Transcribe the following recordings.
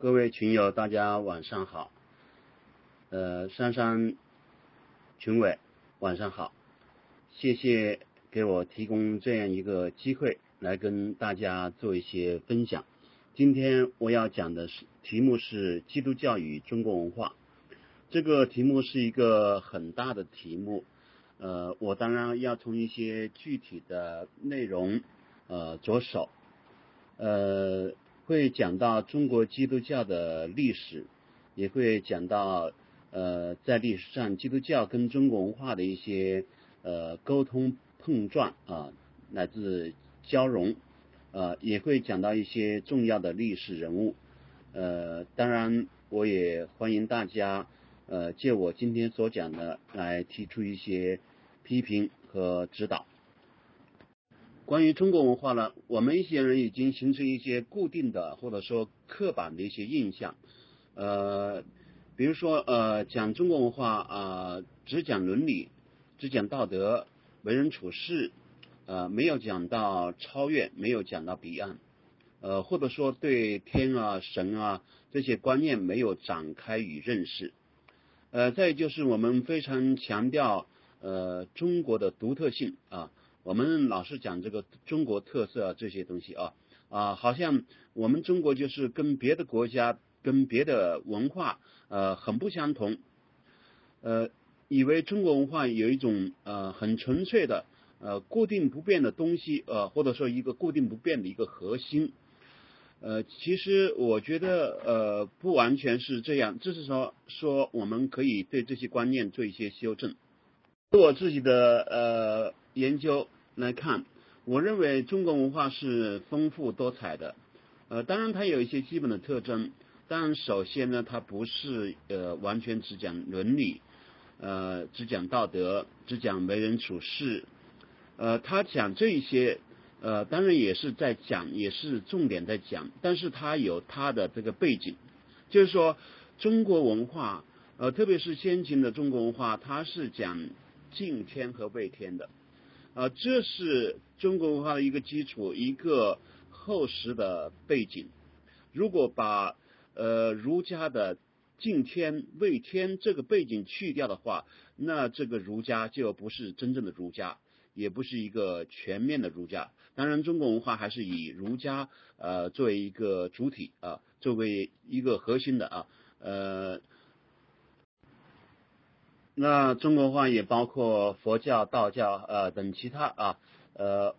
各位群友，大家晚上好。呃，珊珊群委，晚上好。谢谢给我提供这样一个机会，来跟大家做一些分享。今天我要讲的是题目是基督教与中国文化。这个题目是一个很大的题目。呃，我当然要从一些具体的内容呃着手。呃。会讲到中国基督教的历史，也会讲到呃在历史上基督教跟中国文化的一些呃沟通碰撞啊乃至交融，呃也会讲到一些重要的历史人物，呃当然我也欢迎大家呃借我今天所讲的来提出一些批评和指导。关于中国文化呢，我们一些人已经形成一些固定的或者说刻板的一些印象，呃，比如说呃讲中国文化啊，只讲伦理，只讲道德，为人处事，呃没有讲到超越，没有讲到彼岸，呃或者说对天啊神啊这些观念没有展开与认识，呃再就是我们非常强调呃中国的独特性啊。我们老是讲这个中国特色啊这些东西啊啊，好像我们中国就是跟别的国家、跟别的文化呃很不相同，呃，以为中国文化有一种呃很纯粹的呃固定不变的东西呃，或者说一个固定不变的一个核心，呃，其实我觉得呃不完全是这样，就是说说我们可以对这些观念做一些修正。我自己的呃研究。来看，我认为中国文化是丰富多彩的，呃，当然它有一些基本的特征，但首先呢，它不是呃完全只讲伦理，呃，只讲道德，只讲为人处事，呃，他讲这一些，呃，当然也是在讲，也是重点在讲，但是它有它的这个背景，就是说中国文化，呃，特别是先秦的中国文化，它是讲敬天和畏天的。啊，这是中国文化的一个基础，一个厚实的背景。如果把呃儒家的敬天畏天这个背景去掉的话，那这个儒家就不是真正的儒家，也不是一个全面的儒家。当然，中国文化还是以儒家呃作为一个主体啊，作为一个核心的啊呃。那中国话也包括佛教、道教呃等其他啊呃，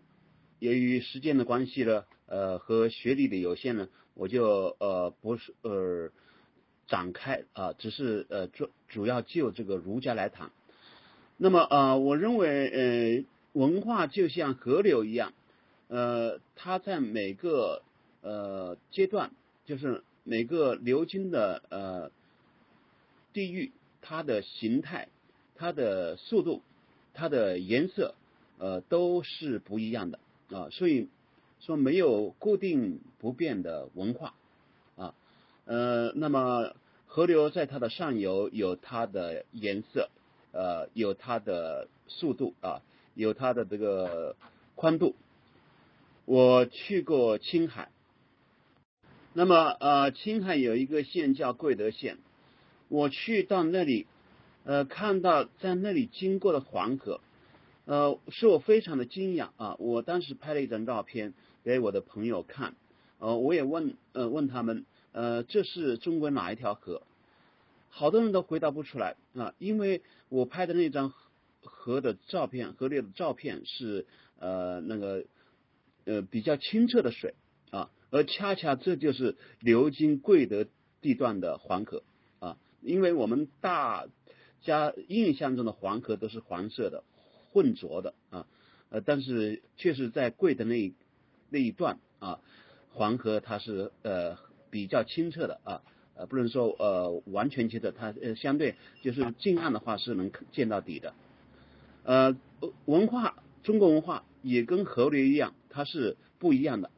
由于时间的关系呢，呃和学历的有限呢，我就呃不是呃展开啊，只是呃主主要就这个儒家来谈。那么啊，我认为呃文化就像河流一样，呃它在每个呃阶段，就是每个流经的呃地域。它的形态、它的速度、它的颜色，呃，都是不一样的啊。所以说没有固定不变的文化啊。呃，那么河流在它的上游有它的颜色，呃，有它的速度啊，有它的这个宽度。我去过青海，那么呃，青海有一个县叫贵德县。我去到那里，呃，看到在那里经过的黄河，呃，使我非常的惊讶啊！我当时拍了一张照片给我的朋友看，呃，我也问呃问他们，呃，这是中国哪一条河？好多人都回答不出来啊，因为我拍的那张河的照片，河里的照片是呃那个呃比较清澈的水啊，而恰恰这就是流经贵德地段的黄河。因为我们大家印象中的黄河都是黄色的、浑浊的啊，呃，但是确实在贵的那一那一段啊，黄河它是呃比较清澈的啊，呃，不能说呃完全清澈，它呃相对就是近岸的话是能见到底的。呃，文化中国文化也跟河流一样，它是不一样的。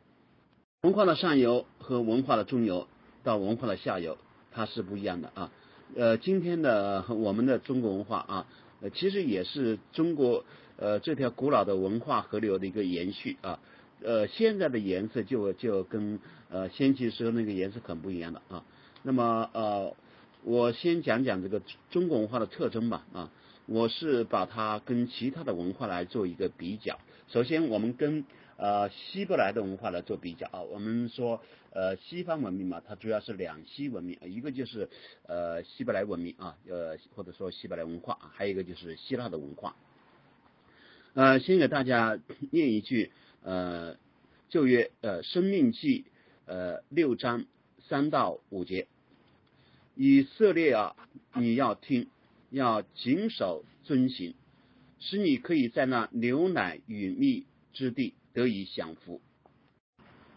文化的上游和文化的中游到文化的下游，它是不一样的啊。呃，今天的我们的中国文化啊，呃，其实也是中国呃这条古老的文化河流的一个延续啊。呃现在的颜色就就跟呃先秦时候那个颜色很不一样的啊。那么呃，我先讲讲这个中国文化的特征吧啊。我是把它跟其他的文化来做一个比较。首先，我们跟呃希伯来的文化来做比较啊。我们说呃西方文明嘛，它主要是两西文明，一个就是呃希伯来文明啊，呃或者说希伯来文化，还有一个就是希腊的文化。呃，先给大家念一句呃旧约呃生命记呃六章三到五节，以色列啊，你要听。要谨守遵行，使你可以在那牛奶与蜜之地得以享福。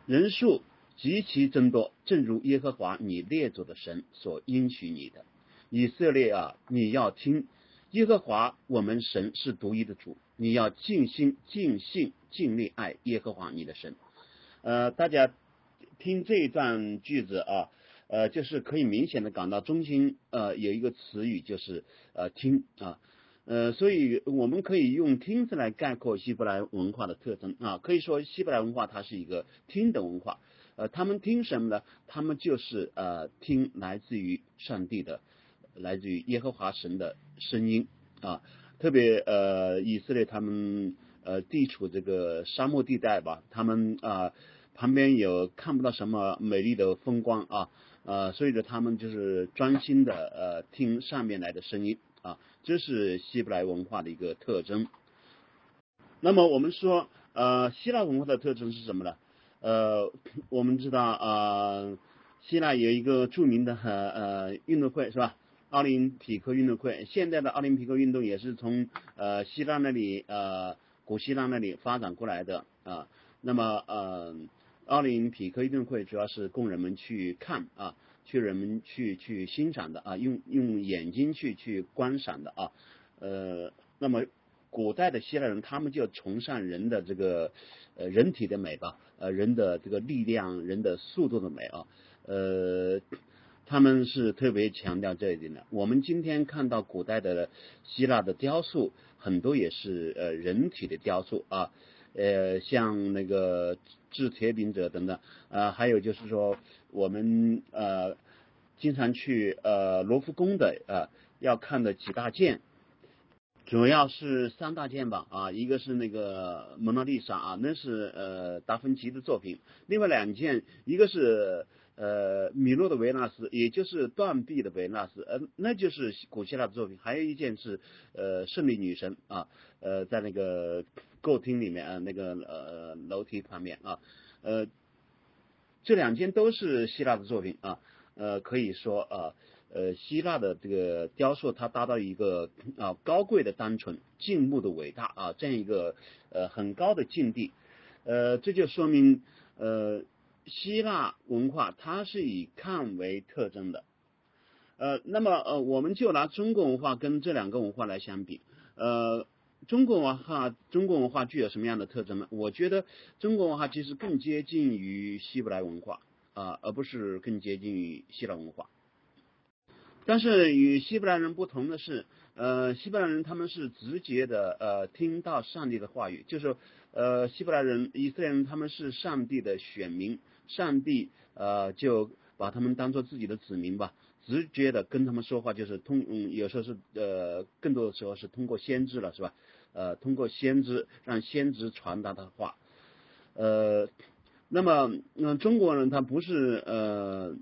人数极其增多，正如耶和华你列祖的神所应许你的。以色列啊，你要听耶和华我们神是独一的主，你要尽心、尽性、尽力爱耶和华你的神。呃，大家听这一段句子啊。呃，就是可以明显的感到中心呃有一个词语就是呃听啊，呃，所以我们可以用听字来概括希伯来文化的特征啊，可以说希伯来文化它是一个听的文化，呃，他们听什么呢？他们就是呃听来自于上帝的，来自于耶和华神的声音啊，特别呃以色列他们呃地处这个沙漠地带吧，他们啊旁边有看不到什么美丽的风光啊。呃，所以呢，他们就是专心的呃听上面来的声音啊，这是希伯来文化的一个特征。那么我们说呃希腊文化的特征是什么呢？呃，我们知道啊，希腊有一个著名的呃运动会是吧？奥林匹克运动会，现在的奥林匹克运动也是从呃希腊那里呃古希腊那里发展过来的啊。那么呃。奥林匹克运动会主要是供人们去看啊，去人们去去欣赏的啊，用用眼睛去去观赏的啊。呃，那么古代的希腊人他们就崇尚人的这个呃人体的美吧，呃人的这个力量、人的速度的美啊。呃，他们是特别强调这一点的。我们今天看到古代的希腊的雕塑，很多也是呃人体的雕塑啊。呃，像那个制铁饼者等等，呃，还有就是说，我们呃经常去呃罗浮宫的呃要看的几大件，主要是三大件吧啊，一个是那个蒙娜丽莎啊，那是呃达芬奇的作品，另外两件，一个是呃米洛的维纳斯，也就是断臂的维纳斯，呃，那就是古希腊的作品，还有一件是呃胜利女神啊，呃，在那个。购厅里面啊，那个呃楼梯旁边啊，呃，这两件都是希腊的作品啊，呃，可以说啊，呃希腊的这个雕塑它达到一个啊高贵的单纯、静穆的伟大啊这样一个呃很高的境地，呃，这就说明呃希腊文化它是以看为特征的，呃，那么呃我们就拿中国文化跟这两个文化来相比，呃。中国文化，中国文化具有什么样的特征呢？我觉得中国文化其实更接近于希伯来文化啊，而不是更接近于希腊文化。但是与希伯来人不同的是，呃，希伯来人他们是直接的呃听到上帝的话语，就是呃希伯来人、以色列人他们是上帝的选民，上帝呃就把他们当做自己的子民吧。直接的跟他们说话，就是通，嗯，有时候是呃，更多的时候是通过先知了，是吧？呃，通过先知让先知传达的话，呃，那么那中国人他不是呃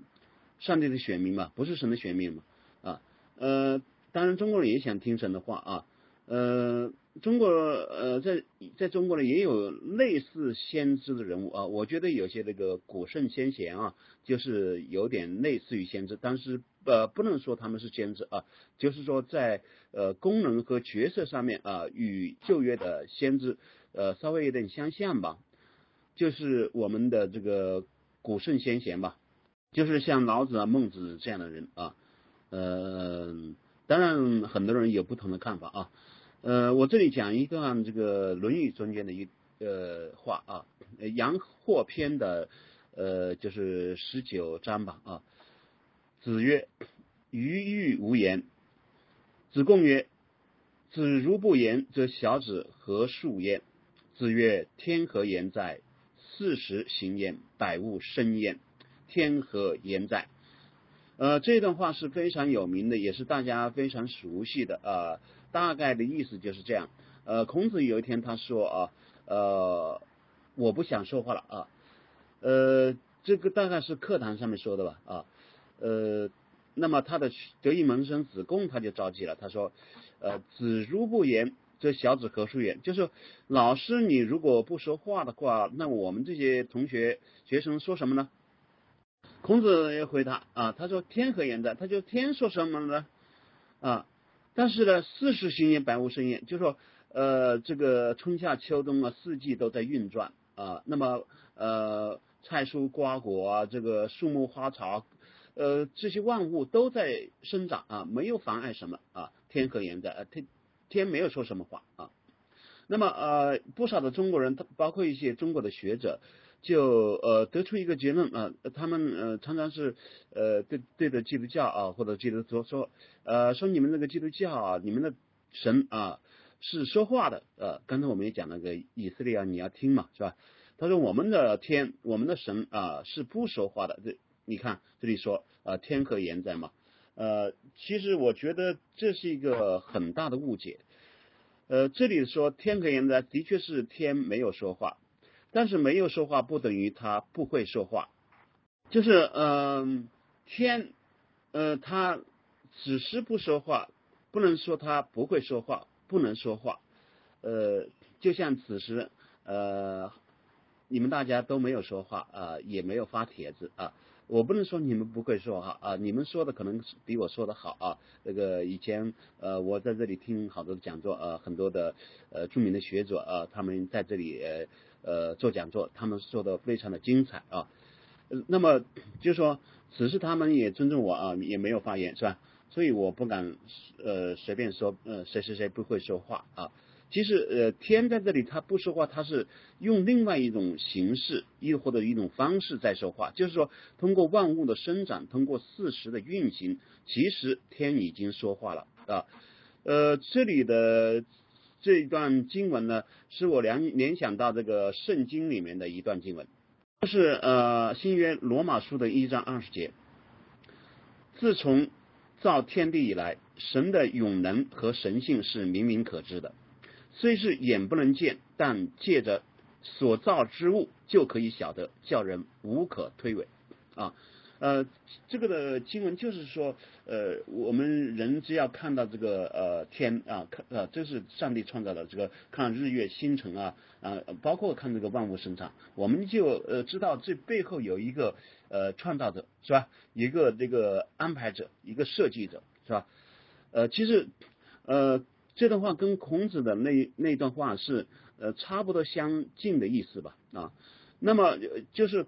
上帝的选民嘛，不是神的选民嘛，呃，当然中国人也想听神的话啊，呃。中国呃，在在中国呢，也有类似先知的人物啊。我觉得有些那个古圣先贤啊，就是有点类似于先知，但是呃，不能说他们是先知啊。就是说在呃功能和角色上面啊，与旧约的先知呃稍微有点相像吧。就是我们的这个古圣先贤吧，就是像老子啊、孟子这样的人啊。呃，当然很多人有不同的看法啊。呃，我这里讲一段这个《论语》中间的一呃话啊，《阳货篇》的呃就是十九章吧啊。子曰：“鱼欲无言。”子贡曰：“子如不言，则小子何述焉？”子曰：“天何言哉？四时行焉，百物生焉，天何言哉？呃，这段话是非常有名的，也是大家非常熟悉的啊。大概的意思就是这样。呃，孔子有一天他说啊，呃，我不想说话了啊。呃，这个大概是课堂上面说的吧啊。呃，那么他的得意门生子贡他就着急了，他说，呃，子如不言。这小子何处言？就是老师，你如果不说话的话，那我们这些同学学生说什么呢？孔子也回答啊，他说天何言哉？他就天说什么呢？啊，但是呢，四时行焉，百物生焉，就说呃，这个春夏秋冬啊，四季都在运转啊。那么呃，菜蔬瓜果啊，这个树木花草，呃，这些万物都在生长啊，没有妨碍什么啊。天何言哉？啊，天。天没有说什么话啊，那么呃不少的中国人，包括一些中国的学者，就呃得出一个结论啊，他们呃常常是呃对对着基督教啊或者基督徒说呃说你们那个基督教啊，你们的神啊是说话的呃，刚才我们也讲那个以色列啊，你要听嘛是吧？他说我们的天，我们的神啊是不说话的，这你看这里说啊天何言哉嘛。呃，其实我觉得这是一个很大的误解。呃，这里说天可言哉，的确是天没有说话，但是没有说话不等于他不会说话。就是嗯，天呃他只是不说话，不能说他不会说话，不能说话。呃，就像此时呃你们大家都没有说话啊，也没有发帖子啊。我不能说你们不会说哈啊，你们说的可能比我说的好啊。那个以前呃，我在这里听好多讲座呃，很多的呃著名的学者啊，他们在这里呃做讲座，他们说的非常的精彩啊。那么就说此时他们也尊重我啊，也没有发言是吧？所以我不敢呃随便说呃谁谁谁不会说话啊。其实，呃，天在这里他不说话，他是用另外一种形式，亦或者一种方式在说话。就是说，通过万物的生长，通过四时的运行，其实天已经说话了啊。呃，这里的这一段经文呢，使我联联想到这个圣经里面的一段经文，就是呃新约罗马书的一章二十节。自从造天地以来，神的永能和神性是明明可知的。虽是眼不能见，但借着所造之物就可以晓得，叫人无可推诿啊。呃，这个的经文就是说，呃，我们人只要看到这个呃天啊，看呃这是上帝创造的这个看日月星辰啊啊，包括看这个万物生长，我们就呃知道这背后有一个呃创造者是吧？一个这个安排者，一个设计者是吧？呃，其实呃。这段话跟孔子的那那段话是呃差不多相近的意思吧啊，那么就是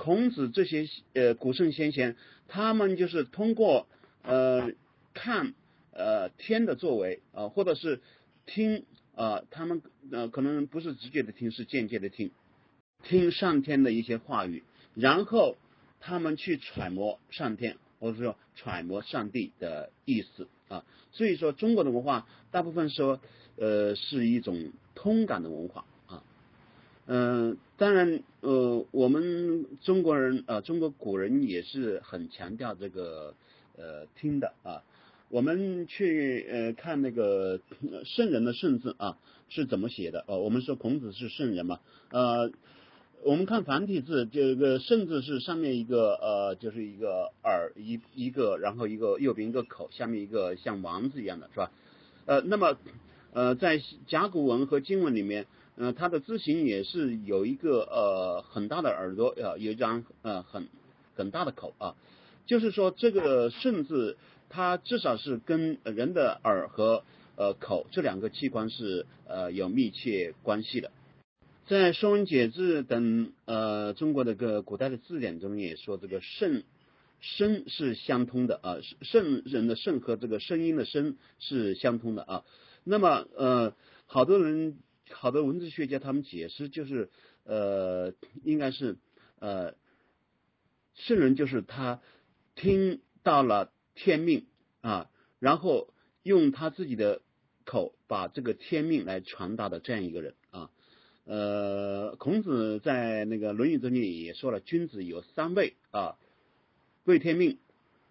孔子这些呃古圣先贤，他们就是通过呃看呃天的作为啊，或者是听啊，他们呃可能不是直接的听，是间接的听，听上天的一些话语，然后他们去揣摩上天。或者说揣摩上帝的意思啊，所以说中国的文化大部分说呃是一种通感的文化啊，嗯，当然呃我们中国人啊中国古人也是很强调这个呃听的啊，我们去呃看那个圣人的圣字啊是怎么写的呃我们说孔子是圣人嘛呃。我们看繁体字，这个“圣”字是上面一个呃，就是一个耳一一个，然后一个右边一个口，下面一个像王字一样的是吧？呃，那么呃，在甲骨文和金文里面，呃，它的字形也是有一个呃很大的耳朵，呃，有一张呃很很大的口啊，就是说这个“甚”字，它至少是跟人的耳和呃口这两个器官是呃有密切关系的。在《说文解字》等呃中国的个古代的字典中也说，这个肾声是相通的啊，肾人的肾和这个声音的声是相通的啊。那么呃，好多人好多文字学家他们解释就是呃，应该是呃，圣人就是他听到了天命啊，然后用他自己的口把这个天命来传达的这样一个人啊。呃，孔子在那个《论语》中间也说了，君子有三位啊，为天命，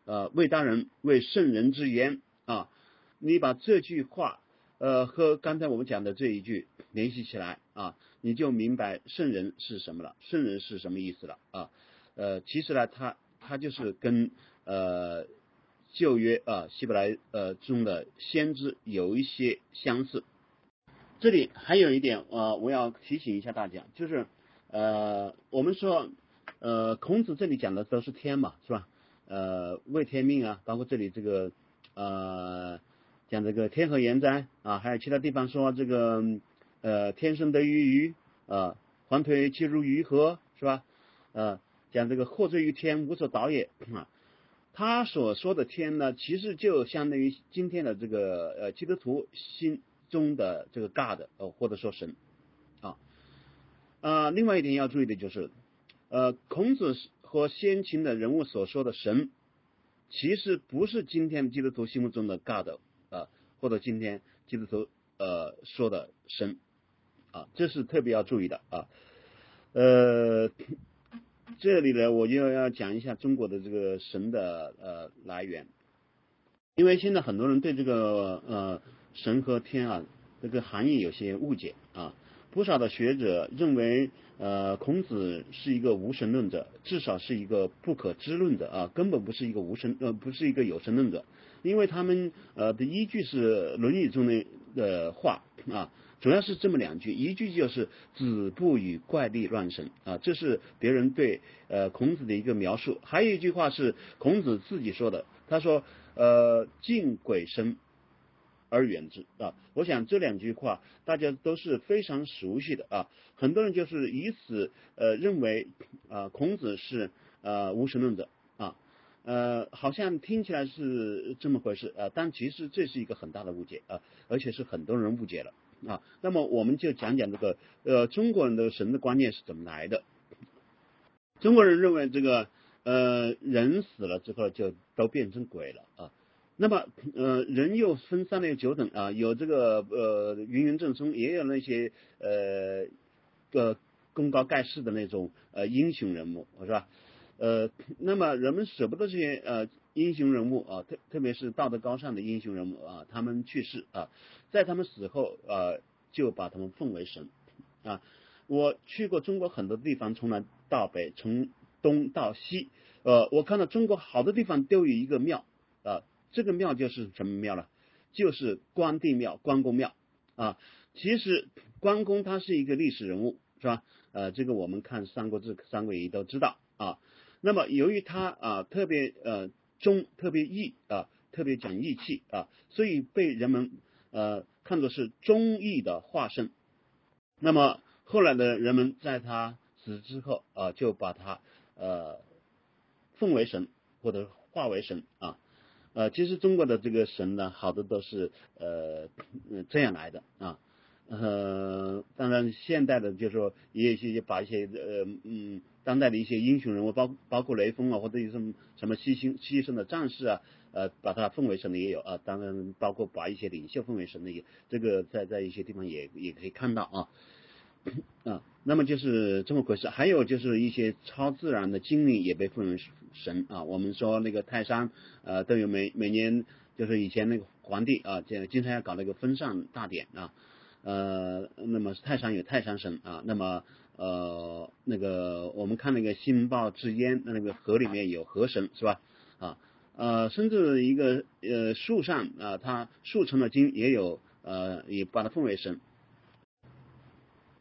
呃，为大人，为圣人之言啊。你把这句话呃和刚才我们讲的这一句联系起来啊，你就明白圣人是什么了，圣人是什么意思了啊？呃，其实呢，他他就是跟呃旧约啊希伯来呃中的先知有一些相似。这里还有一点呃，我要提醒一下大家，就是呃，我们说呃，孔子这里讲的都是天嘛，是吧？呃，为天命啊，包括这里这个呃，讲这个天和言哉啊，还有其他地方说这个呃，天生得于鱼啊，黄腿其如鱼河，是吧？呃，讲这个祸罪于天，无所导也啊。他所说的天呢，其实就相当于今天的这个呃基督徒心。中的这个 God 哦，或者说神啊呃，另外一点要注意的就是，呃，孔子和先秦的人物所说的神，其实不是今天基督徒心目中的 God，或者今天基督徒呃说的神啊，这是特别要注意的啊。呃，这里呢，我就要讲一下中国的这个神的呃来源，因为现在很多人对这个呃。神和天啊，这个含义有些误解啊。不少的学者认为，呃，孔子是一个无神论者，至少是一个不可知论者啊，根本不是一个无神呃，不是一个有神论者。因为他们呃的依据是《论语》中的的话啊，主要是这么两句，一句就是“子不与怪力乱神”啊，这是别人对呃孔子的一个描述。还有一句话是孔子自己说的，他说：“呃，敬鬼神。”而远之啊！我想这两句话大家都是非常熟悉的啊。很多人就是以此呃认为啊孔子是呃无神论者啊呃好像听起来是这么回事啊，但其实这是一个很大的误解啊，而且是很多人误解了啊。那么我们就讲讲这个呃中国人的神的观念是怎么来的。中国人认为这个呃人死了之后就都变成鬼了啊。那么，呃，人又分三六九等啊，有这个呃芸芸众生，也有那些呃呃功高盖世的那种呃英雄人物，是吧？呃，那么人们舍不得这些呃英雄人物啊，特特别是道德高尚的英雄人物啊，他们去世啊，在他们死后啊，就把他们奉为神啊。我去过中国很多地方，从南到北，从东到西，呃，我看到中国好多地方都有一个庙。这个庙就是什么庙了？就是关帝庙、关公庙啊。其实关公他是一个历史人物，是吧？呃，这个我们看《三国志》《三国演义》都知道啊。那么由于他啊特别呃忠、特别义啊、特别讲义气啊，所以被人们呃看作是忠义的化身。那么后来的人们在他死之后啊，就把他呃奉为神或者化为神啊。呃，其实中国的这个神呢，好多都是呃这样来的啊。呃，当然现代的，就是说也有些把一些呃嗯当代的一些英雄人物，包包括雷锋啊，或者一些什么牺牲牺牲的战士啊，呃，把他奉为神的也有啊。当然，包括把一些领袖奉为神的也，这个在在一些地方也也可以看到啊。啊，那么就是这么回事。还有就是一些超自然的精灵也被奉为神啊。我们说那个泰山，呃，都有每每年就是以前那个皇帝啊，这经常要搞那个封禅大典啊。呃，那么泰山有泰山神啊。那么呃，那个我们看那个新报之烟，那个河里面有河神是吧？啊呃，甚至一个呃树上啊，它树成了精也有呃，也把它奉为神。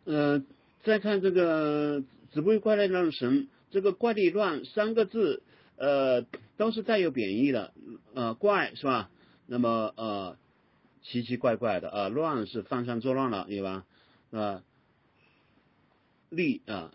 呃，再看这个“子不怪力乱神”，这个“怪力乱”三个字，呃，都是带有贬义的，呃，怪是吧？那么呃，奇奇怪怪的啊，乱是犯上作乱了，对吧？啊，力啊，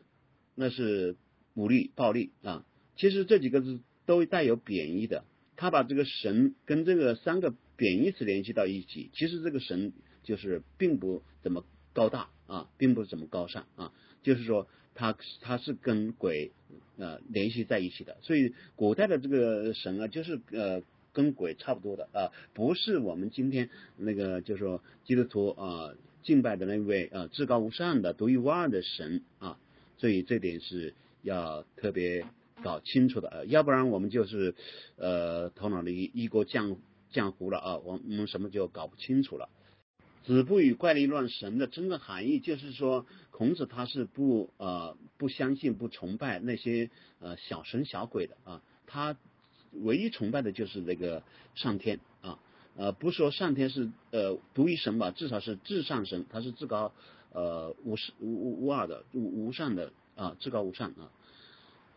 那是武力、暴力啊。其实这几个字都带有贬义的，他把这个神跟这个三个贬义词联系到一起，其实这个神就是并不怎么高大。啊，并不是怎么高尚啊，就是说，他他是跟鬼呃联系在一起的，所以古代的这个神啊，就是呃跟鬼差不多的啊，不是我们今天那个就是说基督徒啊敬拜的那位呃至高无上的独一无二的神啊，所以这点是要特别搞清楚的，啊，要不然我们就是呃头脑里一锅浆浆糊了啊，我们什么就搞不清楚了。子不语怪力乱神的真正含义就是说，孔子他是不呃不相信不崇拜那些呃小神小鬼的啊，他唯一崇拜的就是那个上天啊，呃不说上天是呃独一神吧，至少是至上神，他是至高呃无是无无无二的无无上的啊至高无上啊，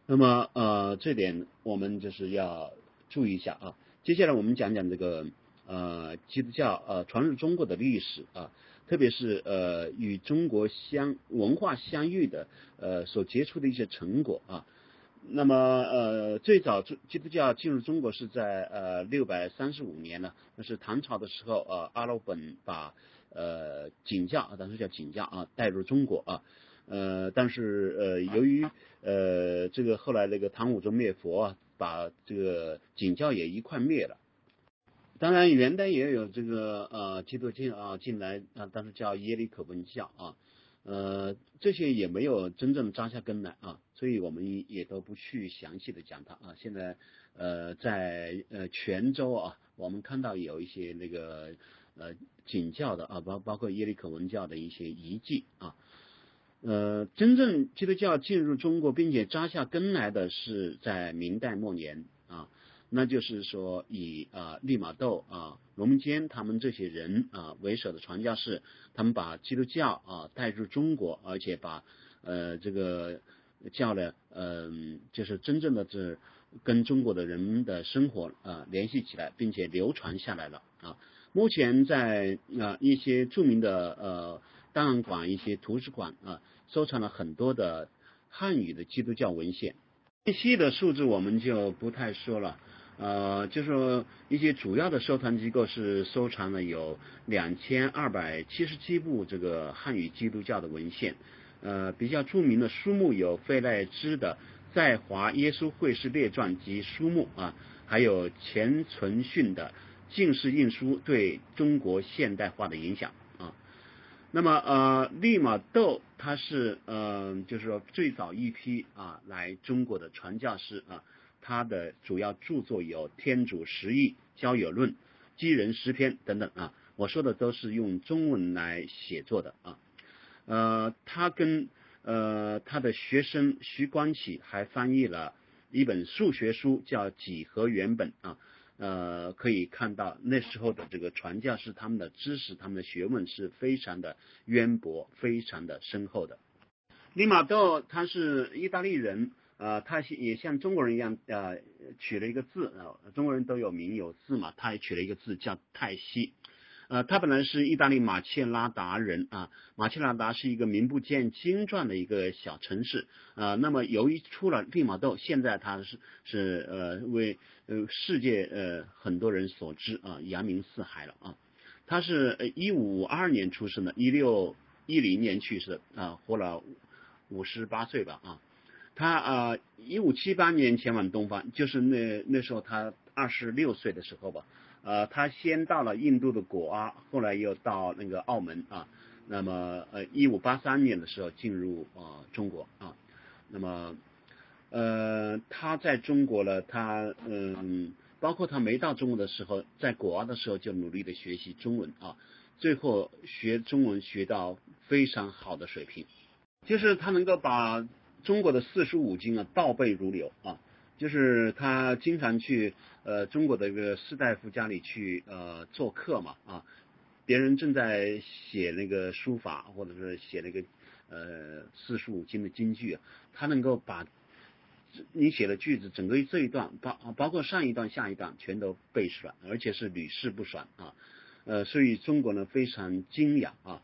那么呃这点我们就是要注意一下啊，接下来我们讲讲这个。呃，基督教呃传入中国的历史啊，特别是呃与中国相文化相遇的呃所结出的一些成果啊。那么呃最早基督教进入中国是在呃六百三十五年呢，那是唐朝的时候呃阿罗本把呃景教当时叫景教啊带入中国啊，呃但是呃由于呃这个后来那个唐武宗灭佛啊，把这个景教也一块灭了。当然，元代也有这个呃基督教啊进来啊，当时叫耶里可文教啊，呃这些也没有真正扎下根来啊，所以我们也都不去详细的讲它啊。现在呃在呃泉州啊，我们看到有一些那个呃景教的啊，包包括耶里可文教的一些遗迹啊，呃真正基督教进入中国并且扎下根来的是在明代末年啊。那就是说，以啊利玛窦啊龙门坚他们这些人啊为首的传教士，他们把基督教啊带入中国，而且把呃这个教呢，嗯，就是真正的这跟中国的人的生活啊联系起来，并且流传下来了啊。目前在啊一些著名的呃档案馆、一些图书馆啊，收藏了很多的汉语的基督教文献。细的数字我们就不太说了。呃，就是说一些主要的收藏机构是收藏了有两千二百七十七部这个汉语基督教的文献，呃，比较著名的书目有费赖兹的《在华耶稣会士列传》及书目啊，还有钱存训的《近世印书对中国现代化的影响》啊。那么呃，利玛窦他是呃，就是说最早一批啊来中国的传教士啊。他的主要著作有《天主十义》《交友论》《基人诗篇》等等啊，我说的都是用中文来写作的啊。呃，他跟呃他的学生徐光启还翻译了一本数学书，叫《几何原本》啊。呃，可以看到那时候的这个传教士，他们的知识、他们的学问是非常的渊博、非常的深厚的。利玛窦他是意大利人。呃，他也像中国人一样，呃，取了一个字啊，中国人都有名有字嘛，他也取了一个字叫泰西。呃，他本来是意大利马切拉达人啊，马切拉达是一个名不见经传的一个小城市啊。那么由于出了利玛窦，现在他是是呃为呃世界呃很多人所知啊，扬名四海了啊。他是一五五二年出生的，一六一零年去世的啊，活了五十八岁吧啊。他啊，一五七八年前往东方，就是那那时候他二十六岁的时候吧。呃，他先到了印度的果阿，后来又到那个澳门啊。那么呃，一五八三年的时候进入啊中国啊。那么呃，他在中国呢，他嗯，包括他没到中国的时候，在果阿的时候就努力的学习中文啊，最后学中文学到非常好的水平，就是他能够把。中国的四书五经啊，倒背如流啊，就是他经常去呃中国的一个士大夫家里去呃做客嘛啊，别人正在写那个书法或者是写那个呃四书五经的京剧，他能够把你写的句子整个这一段包包括上一段下一段全都背出来，而且是屡试不爽啊，呃，所以中国呢非常惊讶啊，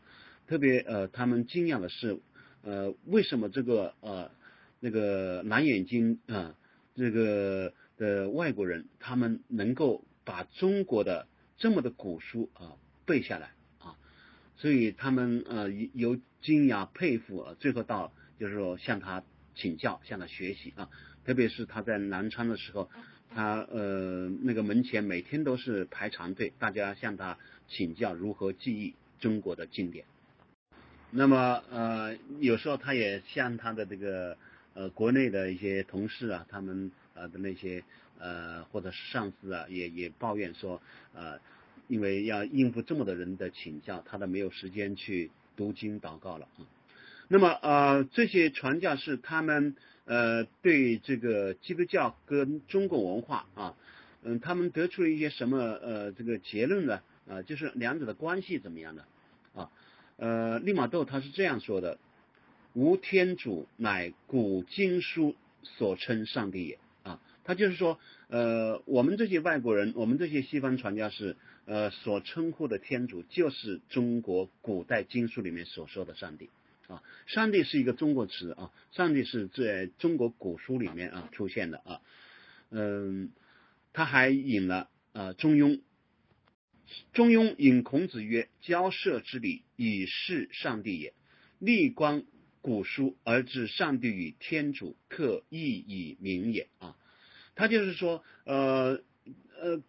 特别呃他们惊讶的是。呃，为什么这个呃那个蓝眼睛啊，这个的外国人他们能够把中国的这么的古书啊背下来啊？所以他们呃由惊讶佩服啊，最后到就是说向他请教，向他学习啊。特别是他在南昌的时候，他呃那个门前每天都是排长队，大家向他请教如何记忆中国的经典。那么呃，有时候他也向他的这个呃国内的一些同事啊，他们呃的那些呃或者是上司啊，也也抱怨说呃，因为要应付这么多人的请教，他都没有时间去读经祷告了啊。那么呃，这些传教士他们呃对这个基督教跟中国文化啊，嗯，他们得出了一些什么呃这个结论呢？啊，就是两者的关系怎么样的啊？呃，利玛窦他是这样说的：“无天主，乃古经书所称上帝也。”啊，他就是说，呃，我们这些外国人，我们这些西方传教士，呃，所称呼的天主，就是中国古代经书里面所说的上帝。啊，上帝是一个中国词啊，上帝是在中国古书里面啊出现的啊。嗯，他还引了啊《中庸》。中庸引孔子曰：“交涉之礼，以示上帝也。立观古书而知上帝与天主，特意以明也。”啊，他就是说，呃呃，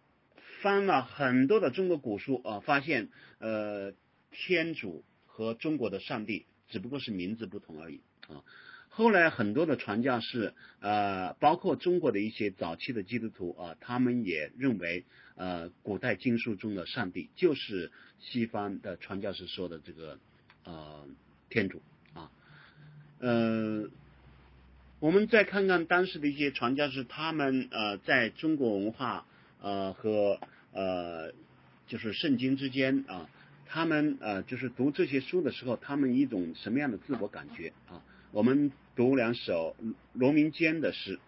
翻了很多的中国古书啊，发现呃，天主和中国的上帝只不过是名字不同而已啊。后来很多的传教士，呃，包括中国的一些早期的基督徒啊，他们也认为，呃，古代经书中的上帝就是西方的传教士说的这个呃天主啊，呃，我们再看看当时的一些传教士，他们呃在中国文化呃和呃就是圣经之间啊，他们呃就是读这些书的时候，他们一种什么样的自我感觉啊？我们读两首罗明坚的诗。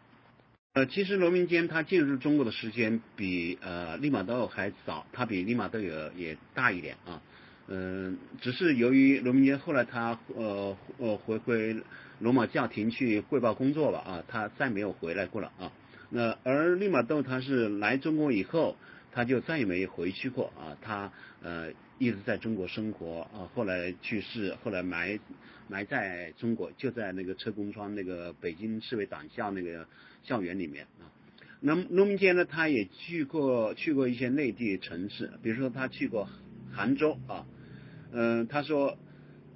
呃，其实罗明坚他进入中国的时间比呃利玛窦还早，他比利玛窦也也大一点啊。嗯，只是由于罗明坚后来他呃呃回归罗马教廷去汇报工作了啊，他再没有回来过了啊。那而利玛窦他是来中国以后。他就再也没回去过啊，他呃一直在中国生活啊，后来去世，后来埋埋在中国，就在那个车公庄那个北京市委党校那个校园里面啊。那农民间呢，他也去过去过一些内地城市，比如说他去过杭州啊，嗯，他说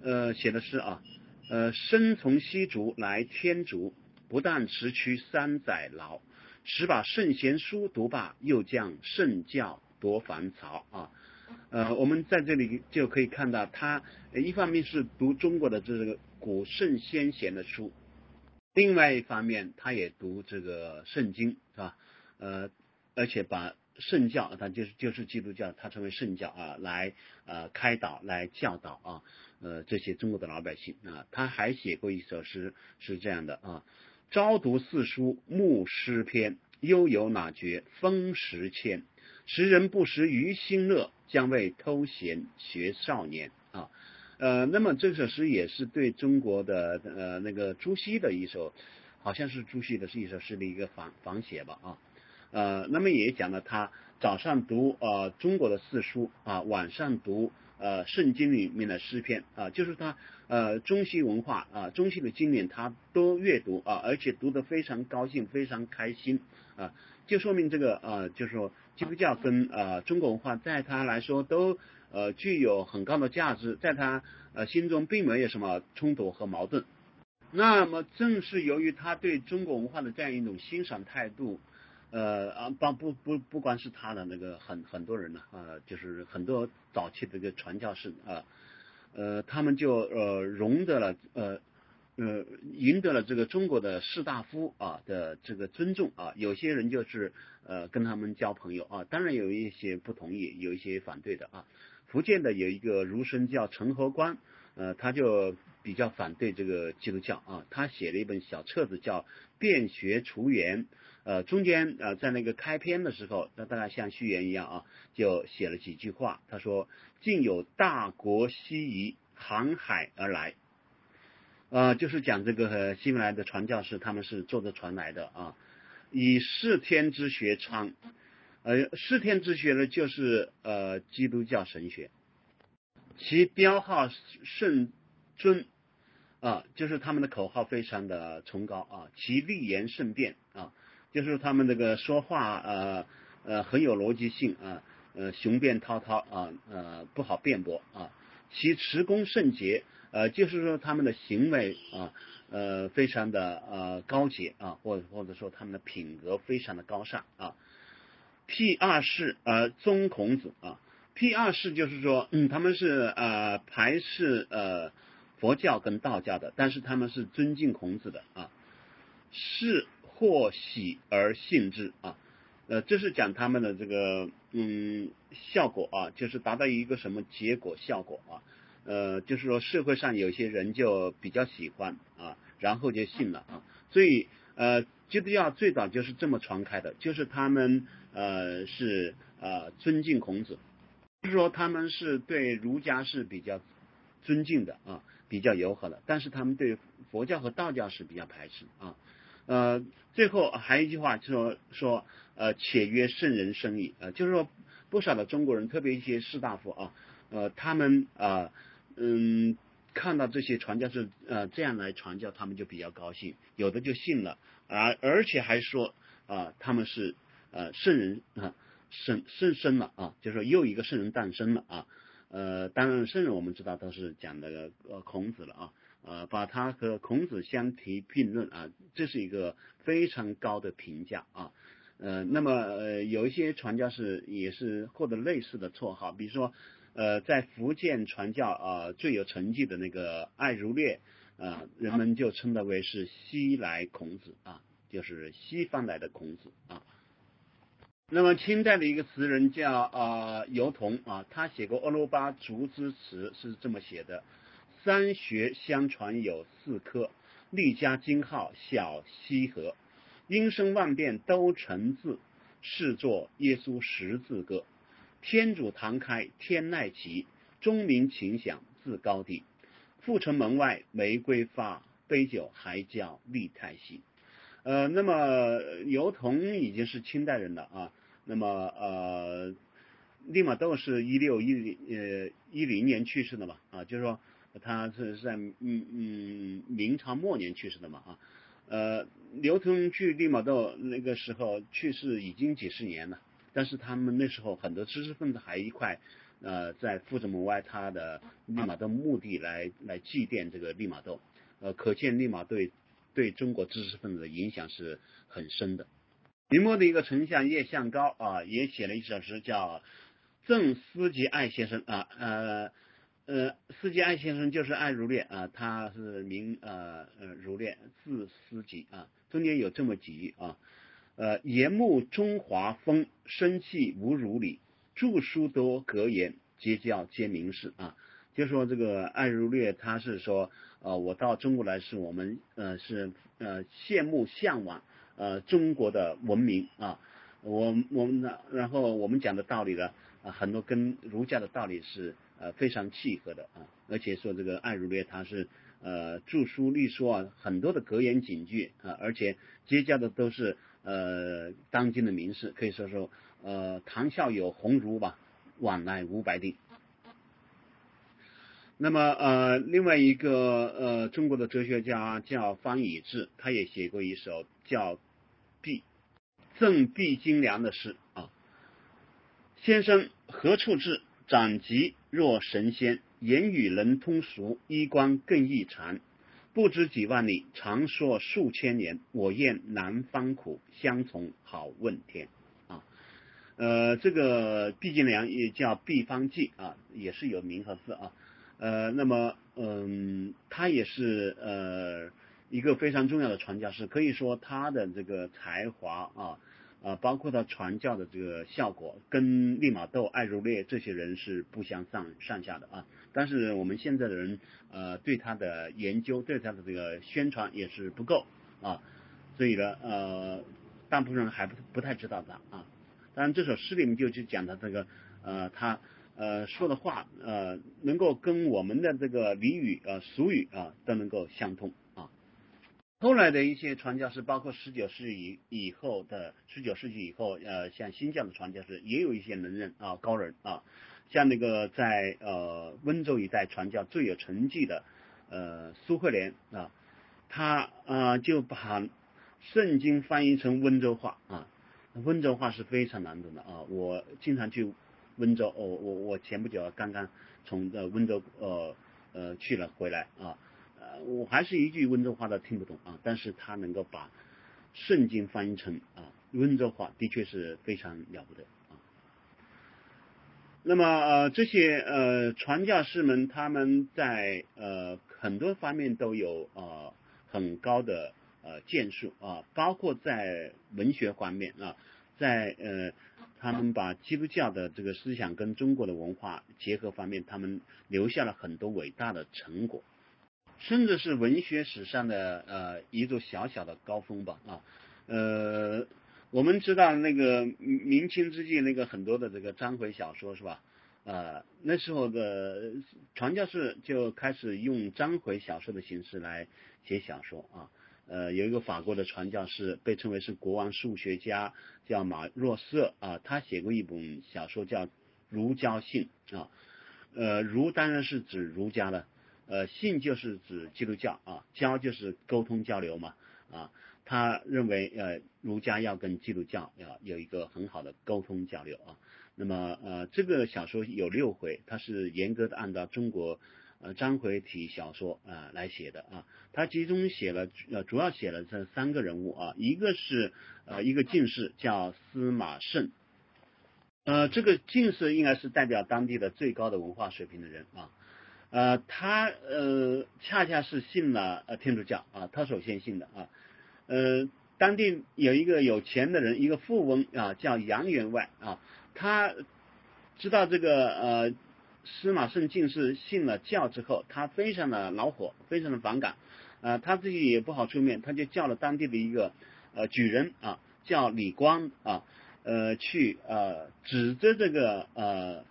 呃写的诗啊，呃生从西竹来天竺，不但驰驱三载劳。只把圣贤书读罢，又将圣教夺凡曹啊！呃，我们在这里就可以看到，他一方面是读中国的这个古圣先贤的书，另外一方面他也读这个圣经，是吧？呃，而且把圣教，他就是就是基督教，他称为圣教啊，来呃开导、来教导啊，呃这些中国的老百姓啊。他还写过一首诗，是这样的啊。朝读四书，暮诗篇，悠游哪觉风时迁？时人不识于心乐，将为偷闲学少年啊。呃，那么这首诗也是对中国的呃那个朱熹的一首，好像是朱熹的是一首诗的一个仿仿写吧啊。呃，那么也讲了他早上读呃中国的四书啊，晚上读。呃，圣经里面的诗篇啊，就是他呃中西文化啊，中西的经典他都阅读啊，而且读得非常高兴，非常开心啊，就说明这个啊，就是说基督教跟呃中国文化在他来说都呃具有很高的价值，在他呃心中并没有什么冲突和矛盾。那么正是由于他对中国文化的这样一种欣赏态度。呃啊，不不不，不光是他的那个很很多人呢啊，就是很多早期的这个传教士啊，呃，他们就呃融得了呃呃赢得了这个中国的士大夫啊的这个尊重啊，有些人就是呃跟他们交朋友啊，当然有一些不同意，有一些反对的啊。福建的有一个儒生叫陈和光，呃，他就比较反对这个基督教啊，他写了一本小册子叫《辩学除源》。呃，中间呃，在那个开篇的时候，那大概像序言一样啊，就写了几句话。他说：“竟有大国西夷航海而来，呃，就是讲这个西来的传教士，他们是坐着船来的啊，以四天之学昌，呃，四天之学呢，就是呃基督教神学，其标号圣尊啊，就是他们的口号非常的崇高啊，其立言甚辩啊。”就是他们这个说话呃呃很有逻辑性啊呃雄辩滔滔啊呃不好辩驳啊其持功圣洁呃，就是说他们的行为啊，呃，非常的呃高洁啊，或或者说他们的品格非常的高尚啊。P 二世呃宗孔子啊，P 二世就是说，嗯，他们是呃排斥呃佛教跟道教的，但是他们是尊敬孔子的啊，是或喜而信之啊，呃，这是讲他们的这个嗯效果啊，就是达到一个什么结果效果啊。呃，就是说社会上有些人就比较喜欢啊，然后就信了啊，所以呃，基督教最早就是这么传开的，就是他们呃是呃尊敬孔子，就是说他们是对儒家是比较尊敬的啊，比较友好的，但是他们对佛教和道教是比较排斥啊。呃，最后还有一句话就说说呃，且曰圣人生矣，呃，就是说不少的中国人，特别一些士大夫啊，呃，他们啊。嗯，看到这些传教士呃这样来传教，他们就比较高兴，有的就信了，而而且还说啊他们是呃圣人啊圣圣生了啊，就是说又一个圣人诞生了啊，呃当然圣人我们知道都是讲的呃孔子了啊，呃把他和孔子相提并论啊，这是一个非常高的评价啊，呃那么呃有一些传教士也是获得类似的绰号，比如说。呃，在福建传教啊最有成绩的那个艾如烈啊，人们就称他为是西来孔子啊，就是西方来的孔子啊。那么清代的一个词人叫啊尤同啊，他写过《阿罗巴竹枝词》，是这么写的：三学相传有四科，立家经号小西河，音声万变都成字，视作耶稣十字歌。天主堂开天籁齐，钟鸣琴响自高地。阜成门外玫瑰花，杯酒还叫立太息。呃，那么尤同已经是清代人了啊。那么呃，利玛窦是一六一零呃一零年去世的嘛啊，就是说他是在嗯嗯明朝末年去世的嘛啊。呃，刘同去利玛窦那个时候去世已经几十年了。但是他们那时候很多知识分子还一块，呃，在阜成门外他的利玛窦墓地来来祭奠这个利玛窦，呃，可见利玛窦对中国知识分子的影响是很深的。明末的一个丞相叶向高啊，也写了一首诗叫《赠司机爱先生》啊，呃呃，司机爱先生就是爱如烈啊，他是名呃呃如烈，字司机啊，中间有这么几句啊。呃，言慕中华风，生气无如理。著书多格言，结教皆名士啊。就说这个艾如略，他是说，呃，我到中国来是我们呃是呃羡慕向往呃中国的文明啊。我我们呢，然后我们讲的道理呢，啊，很多跟儒家的道理是呃非常契合的啊。而且说这个艾如略他是呃著书立说啊，很多的格言警句啊，而且结交的都是。呃，当今的名士可以说说，呃，唐孝有鸿儒吧，往来五百里。那么呃，另外一个呃，中国的哲学家叫方以智，他也写过一首叫《毕赠毕金良》的诗啊。先生何处至？长疾若神仙，言语能通俗，衣冠更异常。不知几万里，常说数千年。我厌南方苦，相从好问天。啊，呃，这个毕竟良也叫毕方济啊，也是有名和字啊。呃，那么，嗯，他也是呃一个非常重要的传教士，可以说他的这个才华啊。啊，包括他传教的这个效果，跟利玛窦、艾如烈这些人是不相上上下的啊。但是我们现在的人，呃，对他的研究、对他的这个宣传也是不够啊。所以呢，呃，大部分人还不不太知道他啊。当然，这首诗里面就去讲他这个，呃，他呃说的话，呃，能够跟我们的这个俚语、呃俗语啊都能够相通。后来的一些传教士，包括十九世纪以以后的十九世纪以后，呃，像新教的传教士，也有一些能人啊，高人啊，像那个在呃温州一带传教最有成绩的呃苏慧莲啊，他啊就把圣经翻译成温州话啊，温州话是非常难懂的啊，我经常去温州，我我我前不久刚刚从呃温州呃呃去了回来啊，我还是一句温州话都听不懂啊，但是他能够把圣经翻译成啊温州话，的确是非常了不得啊。那么呃这些呃传教士们他们在呃很多方面都有呃很高的呃建树啊，包括在文学方面啊，在呃。他们把基督教的这个思想跟中国的文化结合方面，他们留下了很多伟大的成果，甚至是文学史上的呃一座小小的高峰吧啊呃我们知道那个明清之际那个很多的这个章回小说是吧啊那时候的传教士就开始用章回小说的形式来写小说啊。呃，有一个法国的传教士，被称为是国王数学家，叫马若瑟啊。他写过一本小说叫《儒教信》啊。呃，儒当然是指儒家的，呃，信就是指基督教啊，教就是沟通交流嘛啊。他认为呃，儒家要跟基督教要有一个很好的沟通交流啊。那么呃，这个小说有六回，它是严格的按照中国。呃，章回体小说啊来写的啊，他其中写了呃主要写了这三个人物啊，一个是呃一个进士叫司马慎，呃这个进士应该是代表当地的最高的文化水平的人啊，呃他呃恰恰是信了呃天主教啊，他首先信的啊，呃当地有一个有钱的人，一个富翁啊叫杨员外啊，他知道这个呃。司马慎进士信了教之后，他非常的恼火，非常的反感，呃，他自己也不好出面，他就叫了当地的一个呃举人啊，叫李光啊，呃，去呃指着这个呃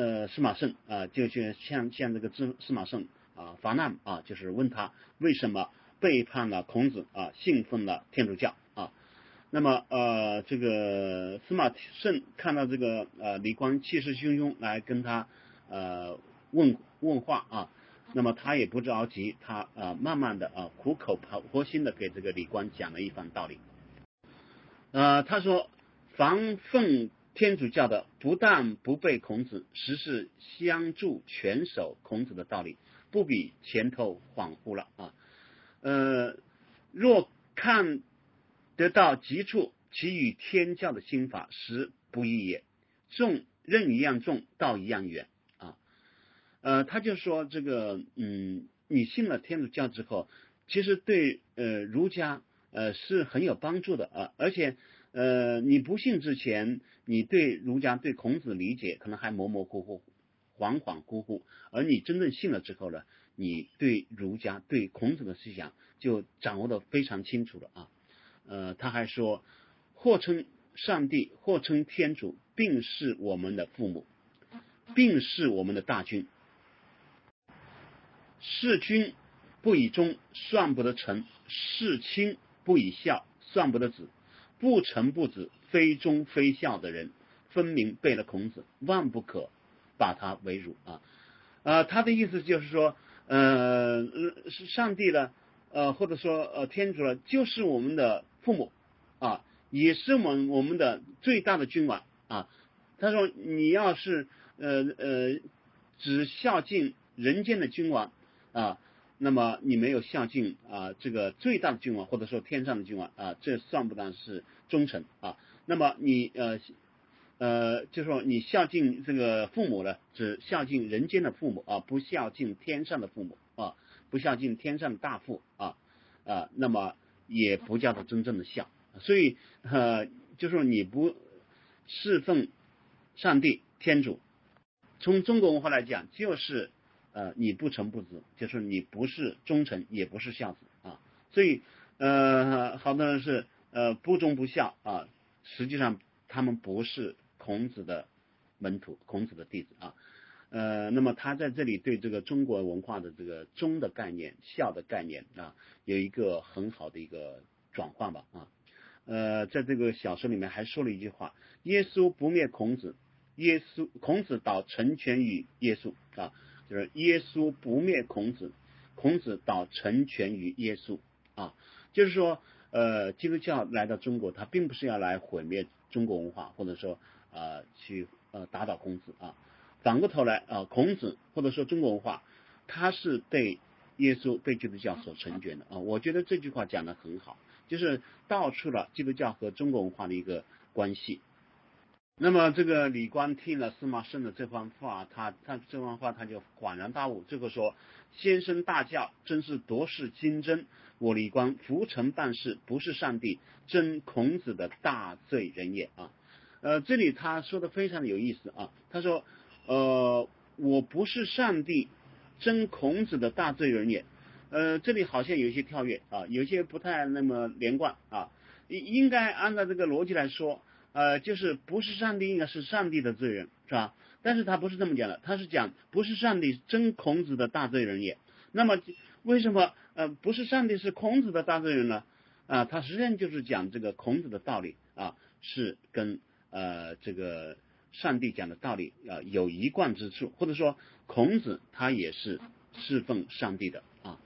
呃司马慎啊，就去向向这个司司马慎啊发难啊，就是问他为什么背叛了孔子啊，信奉了天主教啊。那么呃这个司马慎看到这个呃李光气势汹汹来跟他。呃，问问话啊，那么他也不着急，他啊，慢慢的啊，苦口婆心的给这个李光讲了一番道理。呃，他说，防奉天主教的不但不背孔子，实是相助全守孔子的道理，不比前头恍惚了啊。呃，若看得到极处，其与天教的心法实不异也。重任一样重，道一样远啊。呃，他就说这个，嗯，你信了天主教之后，其实对呃儒家呃是很有帮助的啊，而且呃你不信之前，你对儒家对孔子理解可能还模模糊糊、恍恍惚惚，而你真正信了之后呢，你对儒家对孔子的思想就掌握的非常清楚了啊。呃，他还说，或称上帝，或称天主，并是我们的父母，并是我们的大君。事君不以忠，算不得臣；事亲不以孝，算不得子。不臣不子，非忠非孝的人，分明背了孔子，万不可把他为辱啊！呃，他的意思就是说，呃，上帝呢，呃，或者说呃，天主呢，就是我们的父母啊，也是我们我们的最大的君王啊。他说，你要是呃呃，只孝敬人间的君王。啊，那么你没有孝敬啊，这个最大的君王或者说天上的君王啊，这算不当是忠臣啊。那么你呃呃，就说你孝敬这个父母呢，只孝敬人间的父母啊，不孝敬天上的父母啊，不孝敬天上的大父啊啊，那么也不叫做真正的孝。所以呃，就说你不侍奉上帝天主，从中国文化来讲就是。呃，你不臣不子，就是你不是忠臣，也不是孝子啊。所以，呃，好多人是呃不忠不孝啊，实际上他们不是孔子的门徒，孔子的弟子啊。呃，那么他在这里对这个中国文化的这个忠的概念、孝的概念啊，有一个很好的一个转换吧啊。呃，在这个小说里面还说了一句话：耶稣不灭孔子，耶稣孔子倒成全于耶稣啊。就是耶稣不灭孔子，孔子倒成全于耶稣啊。就是说，呃，基督教来到中国，他并不是要来毁灭中国文化，或者说呃去呃打倒孔子啊。反过头来啊，孔子或者说中国文化，他是被耶稣、被基督教所成全的啊。我觉得这句话讲的很好，就是道出了基督教和中国文化的一个关系。那么这个李光听了司马圣的这番话，他他这番话他就恍然大悟，这个说先生大教真是夺世金针，我李光浮沉办事不是上帝，真孔子的大罪人也啊。呃，这里他说的非常的有意思啊，他说呃我不是上帝，真孔子的大罪人也。呃，这里好像有一些跳跃啊，有些不太那么连贯啊，应应该按照这个逻辑来说。呃，就是不是上帝，应该是上帝的罪人，是吧？但是他不是这么讲的，他是讲不是上帝真孔子的大罪人也。那么为什么呃不是上帝是孔子的大罪人呢？啊，他实际上就是讲这个孔子的道理啊，是跟呃这个上帝讲的道理啊有一贯之处，或者说孔子他也是侍奉上帝的啊，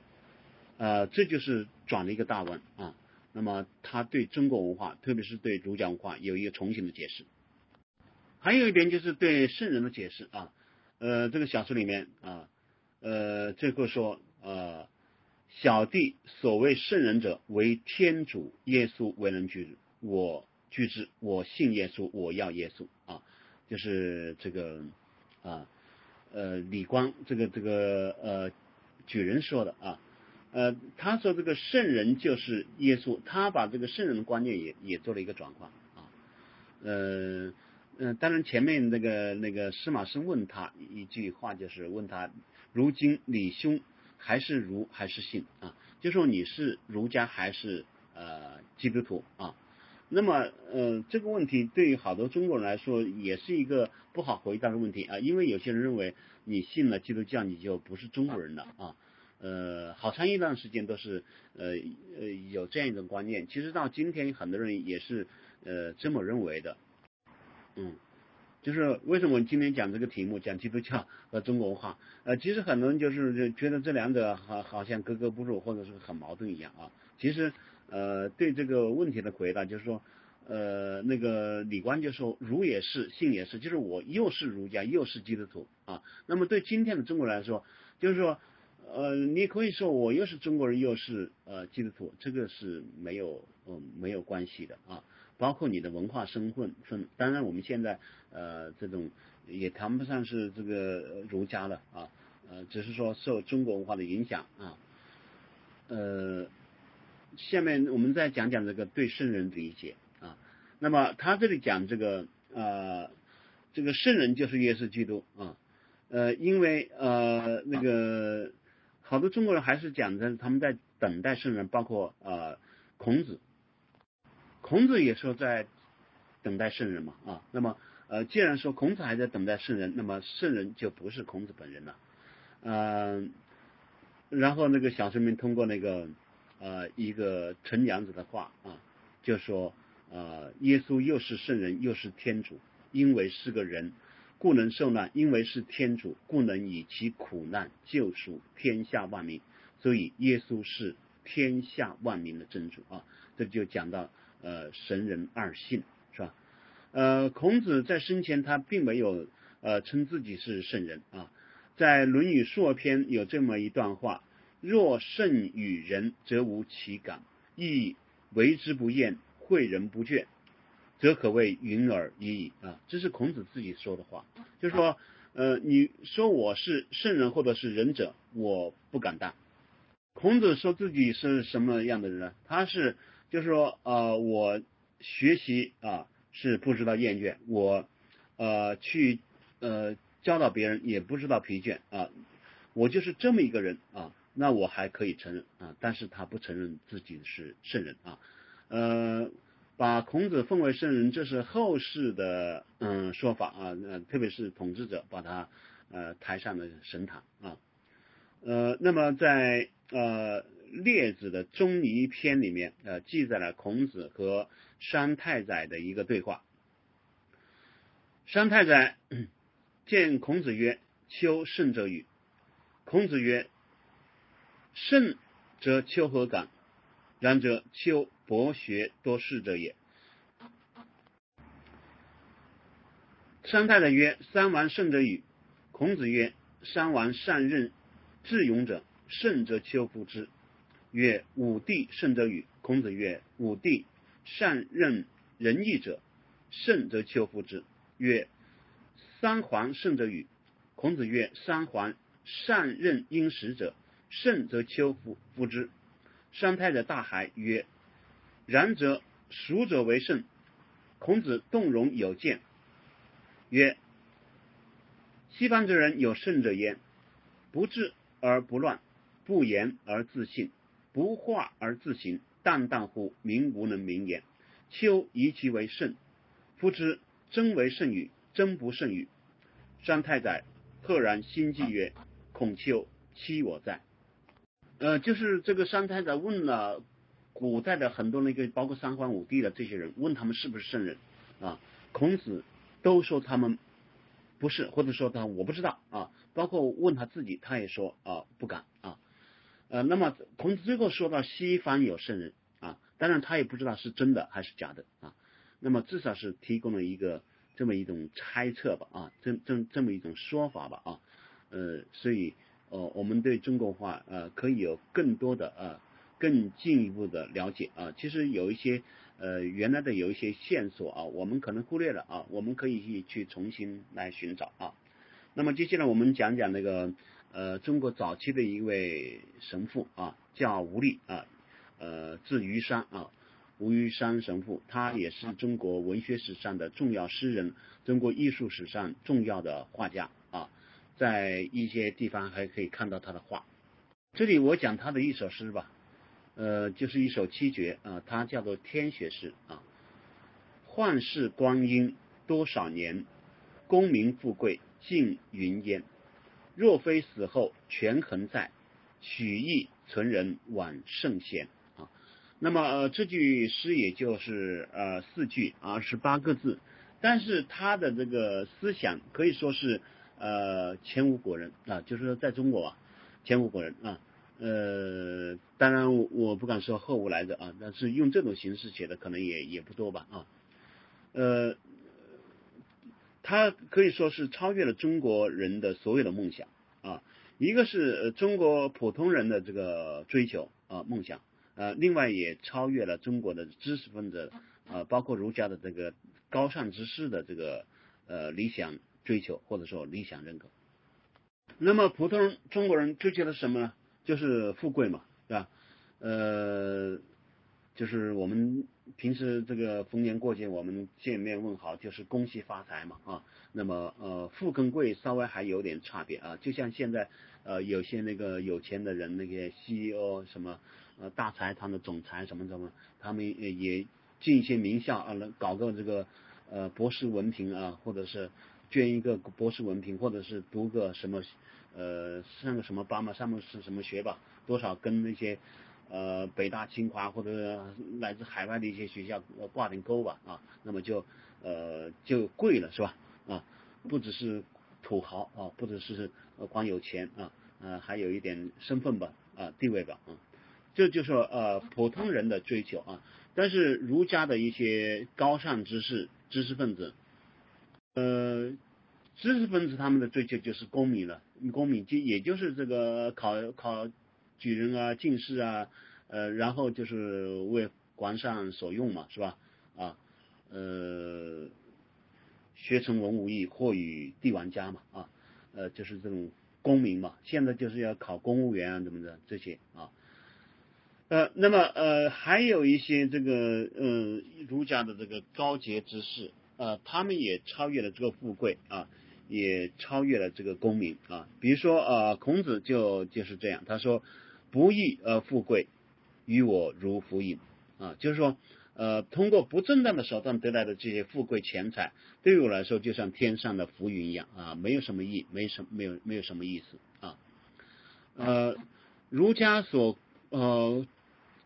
呃，这就是转了一个大弯啊。那么他对中国文化，特别是对儒家文化有一个重新的解释。还有一点就是对圣人的解释啊，呃，这个小说里面啊，呃，最后说呃，小弟所谓圣人者，为天主耶稣为人举之，我举之，我信耶稣，我要耶稣啊，就是这个啊，呃，李光这个这个呃举人说的啊。呃，他说这个圣人就是耶稣，他把这个圣人的观念也也做了一个转化啊，呃，嗯，当然前面那个那个司马生问他一句话，就是问他，如今李兄还是儒还是信啊？就说你是儒家还是呃基督徒啊？那么呃这个问题对于好多中国人来说也是一个不好回答的问题啊，因为有些人认为你信了基督教你就不是中国人了啊。呃，好长一段时间都是呃呃有这样一种观念，其实到今天很多人也是呃这么认为的，嗯，就是为什么今天讲这个题目，讲基督教和中国文化，呃，其实很多人就是觉得这两者好好像格格不入，或者是很矛盾一样啊。其实呃对这个问题的回答就是说，呃那个李官就说儒也是，信也是，就是我又是儒家又是基督徒啊。那么对今天的中国人来说，就是说。呃，你可以说我又是中国人又是呃基督徒，这个是没有嗯没有关系的啊。包括你的文化身份分，当然我们现在呃这种也谈不上是这个儒家了啊，呃只是说受中国文化的影响啊。呃，下面我们再讲讲这个对圣人的理解啊。那么他这里讲这个呃这个圣人就是耶稣基督啊，呃因为呃那个。好多中国人还是讲的他们在等待圣人，包括呃孔子，孔子也说在等待圣人嘛啊，那么呃既然说孔子还在等待圣人，那么圣人就不是孔子本人了，嗯，然后那个小村民通过那个呃一个陈娘子的话啊，就说呃耶稣又是圣人又是天主，因为是个人。故能受难，因为是天主，故能以其苦难救赎天下万民。所以耶稣是天下万民的真主啊！这就讲到呃神人二性是吧？呃，孔子在生前他并没有呃称自己是圣人啊。在《论语硕篇》有这么一段话：若圣与人，则无其感；亦为之不厌，诲人不倦。则可谓云尔已矣啊！这是孔子自己说的话，就是说，呃，你说我是圣人或者是仁者，我不敢当。孔子说自己是什么样的人呢？他是，就是说，呃，我学习啊是不知道厌倦，我呃去呃教导别人也不知道疲倦啊，我就是这么一个人啊，那我还可以承认啊，但是他不承认自己是圣人啊，呃。把孔子奉为圣人，这是后世的嗯说法啊，呃，特别是统治者把他呃抬上了神坛啊，呃，那么在呃列子的中尼篇里面呃记载了孔子和商太宰的一个对话。商太宰见孔子曰：“秋圣者与？”孔子曰：“圣则秋何感？然则秋。”博学多识者也。三太的曰：“三王圣者与？”孔子曰：“三王善任，智勇者，胜则丘夫之。曰：武帝胜则与。孔子曰：武帝善任仁义者，胜则丘夫之。曰：三皇胜则与。孔子曰：三皇善任殷实者，胜则丘夫夫之。三太者大海曰：然则孰者为胜？孔子动容有见，曰：西方之人有圣者焉，不治而不乱，不言而自信。不化而自行，荡荡乎民无能名言。丘以其为圣，夫之真为圣与？真不圣与？三太宰赫然心悸曰：“孔丘欺我在。”呃，就是这个三太宰问了古代的很多那个，包括三皇五帝的这些人，问他们是不是圣人啊？孔子都说他们不是，或者说他我不知道啊。包括问他自己，他也说啊不敢啊。呃，那么孔子最后说到西方有圣人啊，当然他也不知道是真的还是假的啊。那么至少是提供了一个这么一种猜测吧啊，这这这么一种说法吧啊。呃，所以呃，我们对中国话呃可以有更多的呃更进一步的了解啊。其实有一些呃原来的有一些线索啊，我们可能忽略了啊，我们可以去重新来寻找啊。那么接下来我们讲讲那个。呃，中国早期的一位神父啊，叫吴立啊，呃，字虞山啊，吴虞山神父，他也是中国文学史上的重要诗人，中国艺术史上重要的画家啊，在一些地方还可以看到他的画。这里我讲他的一首诗吧，呃，就是一首七绝啊，它叫做天学诗啊。幻世光阴多少年，功名富贵尽云烟。若非死后权衡在，许意存人晚圣贤啊。那么呃这句诗也就是呃四句啊十八个字，但是他的这个思想可以说是呃前无古人啊，就是说在中国啊前无古人啊。呃，当然我我不敢说后无来者啊，但是用这种形式写的可能也也不多吧啊。呃。他可以说是超越了中国人的所有的梦想啊，一个是中国普通人的这个追求啊梦想，呃，另外也超越了中国的知识分子啊，包括儒家的这个高尚之士的这个呃理想追求或者说理想认可。那么普通中国人追求的什么呢？就是富贵嘛，对吧？呃。就是我们平时这个逢年过节，我们见面问好，就是恭喜发财嘛啊。那么呃，富跟贵稍微还有点差别啊。就像现在呃，有些那个有钱的人，那个 CEO 什么呃大财团的总裁什么什么，他们也进一些名校啊，能搞个这个呃博士文凭啊，或者是捐一个博士文凭，或者是读个什么呃上个什么班嘛，上个是什么学吧，多少跟那些。呃，北大、清华或者来自海外的一些学校挂点钩吧啊，那么就呃就贵了是吧啊？不只是土豪啊，不只是光有钱啊，呃还有一点身份吧啊地位吧啊，这就是呃普通人的追求啊。但是儒家的一些高尚知识知识分子，呃知识分子他们的追求就是功名了，功名就也就是这个考考。举人啊，进士啊，呃，然后就是为皇上所用嘛，是吧？啊，呃，学成文武艺，或与帝王家嘛，啊，呃，就是这种功名嘛。现在就是要考公务员啊，怎么的这些啊？呃，那么呃，还有一些这个呃儒家的这个高洁之士，呃，他们也超越了这个富贵啊，也超越了这个功名啊。比如说啊，孔子就就是这样，他说。不义而富贵，于我如浮云啊，就是说，呃，通过不正当的手段得来的这些富贵钱财，对于我来说就像天上的浮云一样啊，没有什么意，没什么没有没有什么意思啊。呃，儒家所呃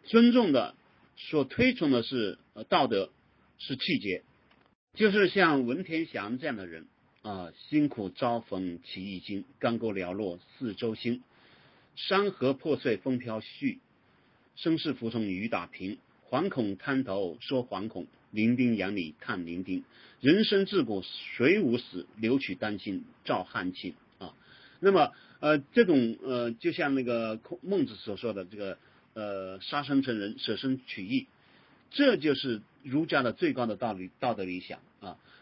尊重的、所推崇的是道德，是气节，就是像文天祥这样的人啊，辛苦遭逢起一经，干戈寥落四周星。山河破碎风飘絮，声势服从雨打萍。惶恐滩头说惶恐，零丁洋里叹零丁。人生自古谁无死，留取丹心照汗青啊！那么呃这种呃就像那个孟子所说的这个呃杀身成仁，舍身取义，这就是儒家的最高的道理道德理想。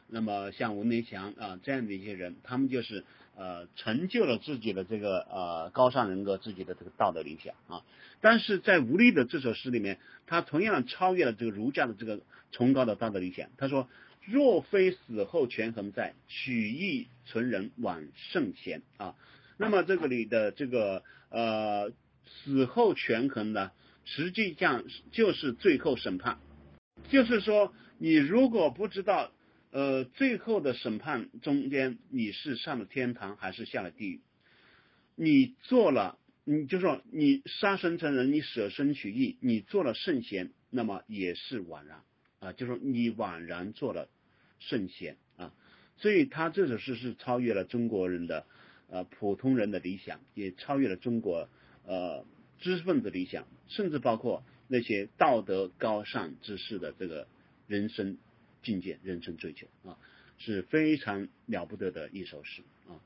那么像文天祥啊这样的一些人，他们就是呃成就了自己的这个呃高尚人格，自己的这个道德理想啊。但是在吴立的这首诗里面，他同样超越了这个儒家的这个崇高的道德理想。他说：“若非死后权衡在，取义存仁枉圣贤啊。”那么这个里的这个呃死后权衡呢，实际上就是最后审判，就是说你如果不知道。呃，最后的审判中间，你是上了天堂还是下了地狱？你做了，你就说你杀身成仁，你舍身取义，你做了圣贤，那么也是枉然啊，就说你枉然做了圣贤啊。所以他这首诗是超越了中国人的呃普通人的理想，也超越了中国呃知识分子理想，甚至包括那些道德高尚之士的这个人生。境界、人生追求啊，是非常了不得的一首诗啊。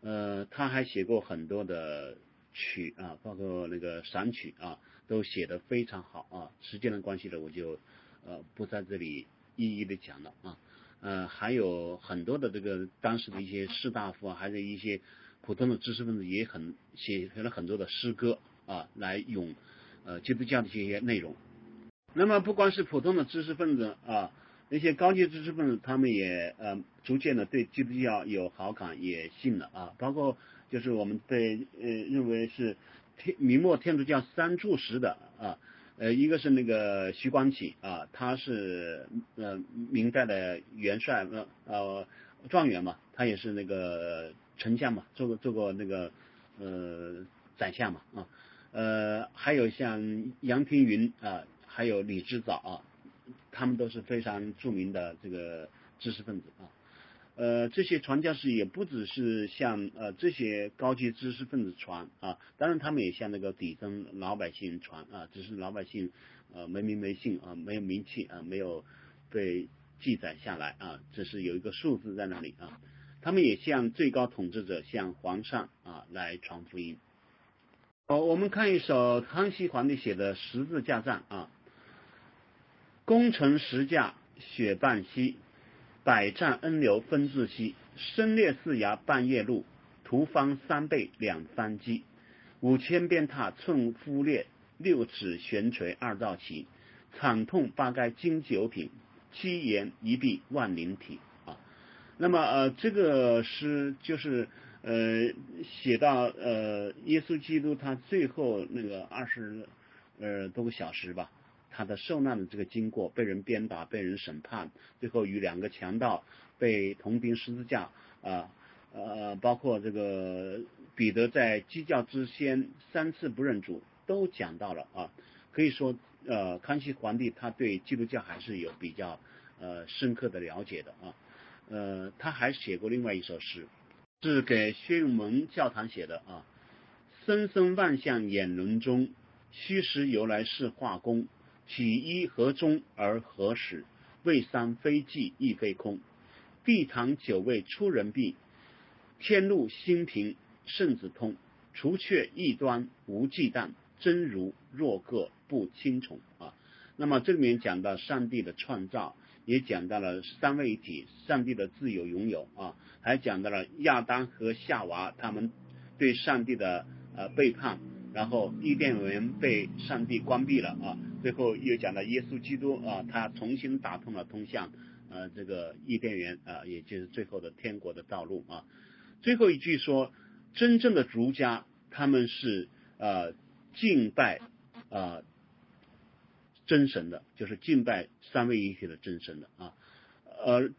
呃，他还写过很多的曲啊，包括那个散曲啊，都写得非常好啊。时间的关系呢，我就呃不在这里一一的讲了啊。呃，还有很多的这个当时的一些士大夫啊，还是一些普通的知识分子，也很写了很多的诗歌啊，来咏呃基督教的这些内容。那么不光是普通的知识分子啊。那些高级知识分子，他们也呃逐渐的对基督教有好感，也信了啊。包括就是我们被呃认为是天明末天主教三柱石的啊，呃一个是那个徐光启啊，他是呃明代的元帅呃呃状元嘛，他也是那个丞相嘛，做过做过那个呃宰相嘛啊，呃还有像杨廷云啊，还有李之藻啊。他们都是非常著名的这个知识分子啊，呃，这些传教士也不只是向呃这些高级知识分子传啊，当然他们也向那个底层老百姓传啊，只是老百姓呃没名没姓啊，没有名气啊，没有被记载下来啊，只是有一个数字在那里啊，他们也向最高统治者，向皇上啊来传福音。哦，我们看一首康熙皇帝写的《十字架上》啊。功成十驾雪半溪，百战恩流分自西。身列四崖半夜路，途方三倍两番机。五千鞭挞寸夫裂，六尺悬垂二道旗。惨痛八该经九品，七言一臂万灵体啊。那么呃，这个诗就是呃写到呃耶稣基督他最后那个二十呃多个小时吧。他的受难的这个经过，被人鞭打，被人审判，最后与两个强盗被同钉十字架啊呃，包括这个彼得在鸡叫之先三次不认主，都讲到了啊。可以说，呃，康熙皇帝他对基督教还是有比较呃深刻的了解的啊。呃，他还写过另外一首诗，是给薛永蒙教堂写的啊。森森万象眼轮中，虚实由来是画工。起一何终而何始？未三非寂亦非空。地堂久未出人弊，天路心平圣子通。除却异端无忌惮，真如若个不轻从啊。那么这里面讲到上帝的创造，也讲到了三位一体，上帝的自由拥有啊，还讲到了亚当和夏娃他们对上帝的呃背叛。然后伊甸园被上帝关闭了啊，最后又讲到耶稣基督啊，他重新打通了通向呃这个伊甸园啊，也就是最后的天国的道路啊。最后一句说，真正的儒家他们是呃敬拜啊真神的，就是敬拜三位一体的真神的啊，而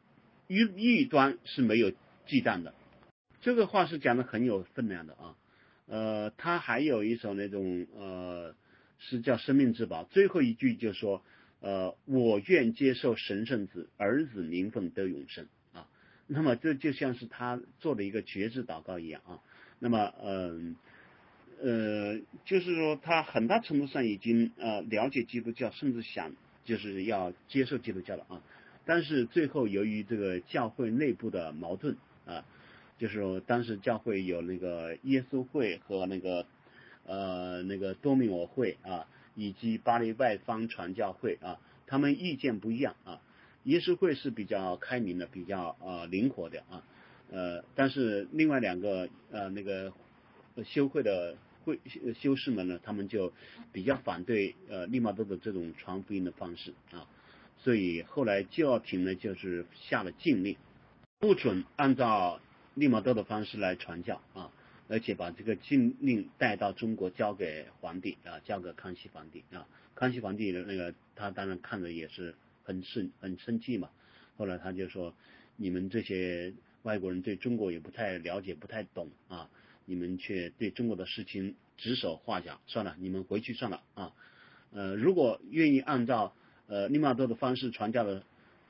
异异端是没有忌惮的。这个话是讲的很有分量的啊。呃，他还有一首那种呃，是叫《生命之宝》，最后一句就说，呃，我愿接受神圣子，儿子名分得永生啊。那么这就像是他做的一个绝志祷告一样啊。那么，嗯，呃，就是说他很大程度上已经呃了解基督教，甚至想就是要接受基督教了啊。但是最后由于这个教会内部的矛盾啊。就是当时教会有那个耶稣会和那个呃那个多米我会啊，以及巴黎外方传教会啊，他们意见不一样啊。耶稣会是比较开明的，比较呃灵活的啊，呃，但是另外两个呃那个修会的会修士们呢，他们就比较反对呃利玛窦的这种传福音的方式啊，所以后来教廷呢就是下了禁令，不准按照利玛窦的方式来传教啊，而且把这个禁令带到中国交给皇帝啊，交给康熙皇帝啊，康熙皇帝的那个他当然看着也是。很生很生气嘛，后来他就说，你们这些外国人对中国也不太了解，不太懂啊，你们却对中国的事情指手画脚，算了，你们回去算了啊。呃，如果愿意按照呃利玛窦的方式传教的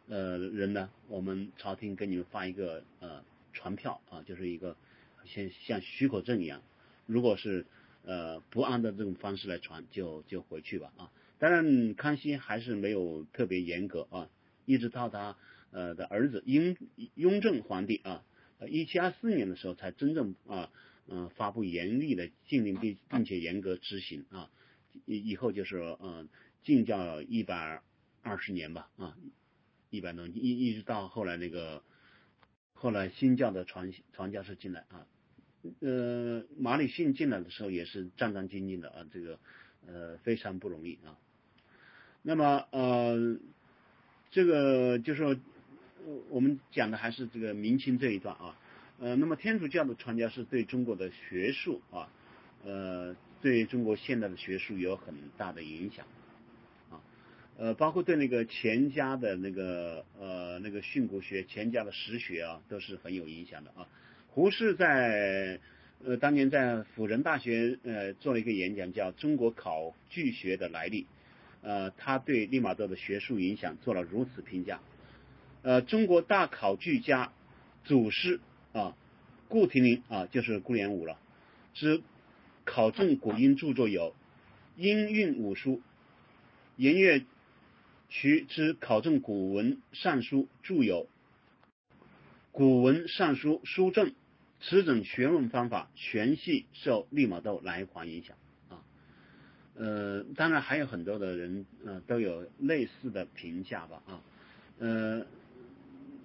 呃人呢，我们朝廷给你们发一个呃传票啊，就是一个像像许可证一样。如果是呃不按照这种方式来传，就就回去吧啊。当然，康熙还是没有特别严格啊，一直到他呃的儿子雍雍正皇帝啊，一七二四年的时候才真正啊嗯发布严厉的禁令，并并且严格执行啊，以以后就是嗯禁教一百二十年吧啊，一百多年一一直到后来那个后来新教的传传教士进来啊，呃马里逊进来的时候也是战战兢兢的啊，这个呃非常不容易啊。那么呃，这个就是说，我们讲的还是这个明清这一段啊，呃，那么天主教的传教士对中国的学术啊，呃，对中国现代的学术有很大的影响，呃，包括对那个钱家的那个呃那个训诂学、钱家的实学啊，都是很有影响的啊。胡适在呃当年在辅仁大学呃做了一个演讲，叫《中国考据学的来历》。呃，他对利玛窦的学术影响做了如此评价。呃，中国大考据家祖师啊，顾廷林啊，就是顾炎武了。之考证古音著作有《音韵五书》，颜岳徐之考证古文尚书著有《古文尚书书证》，此种学问方法全系受利玛窦来华影响。啊。呃，当然还有很多的人呃都有类似的评价吧。啊，呃，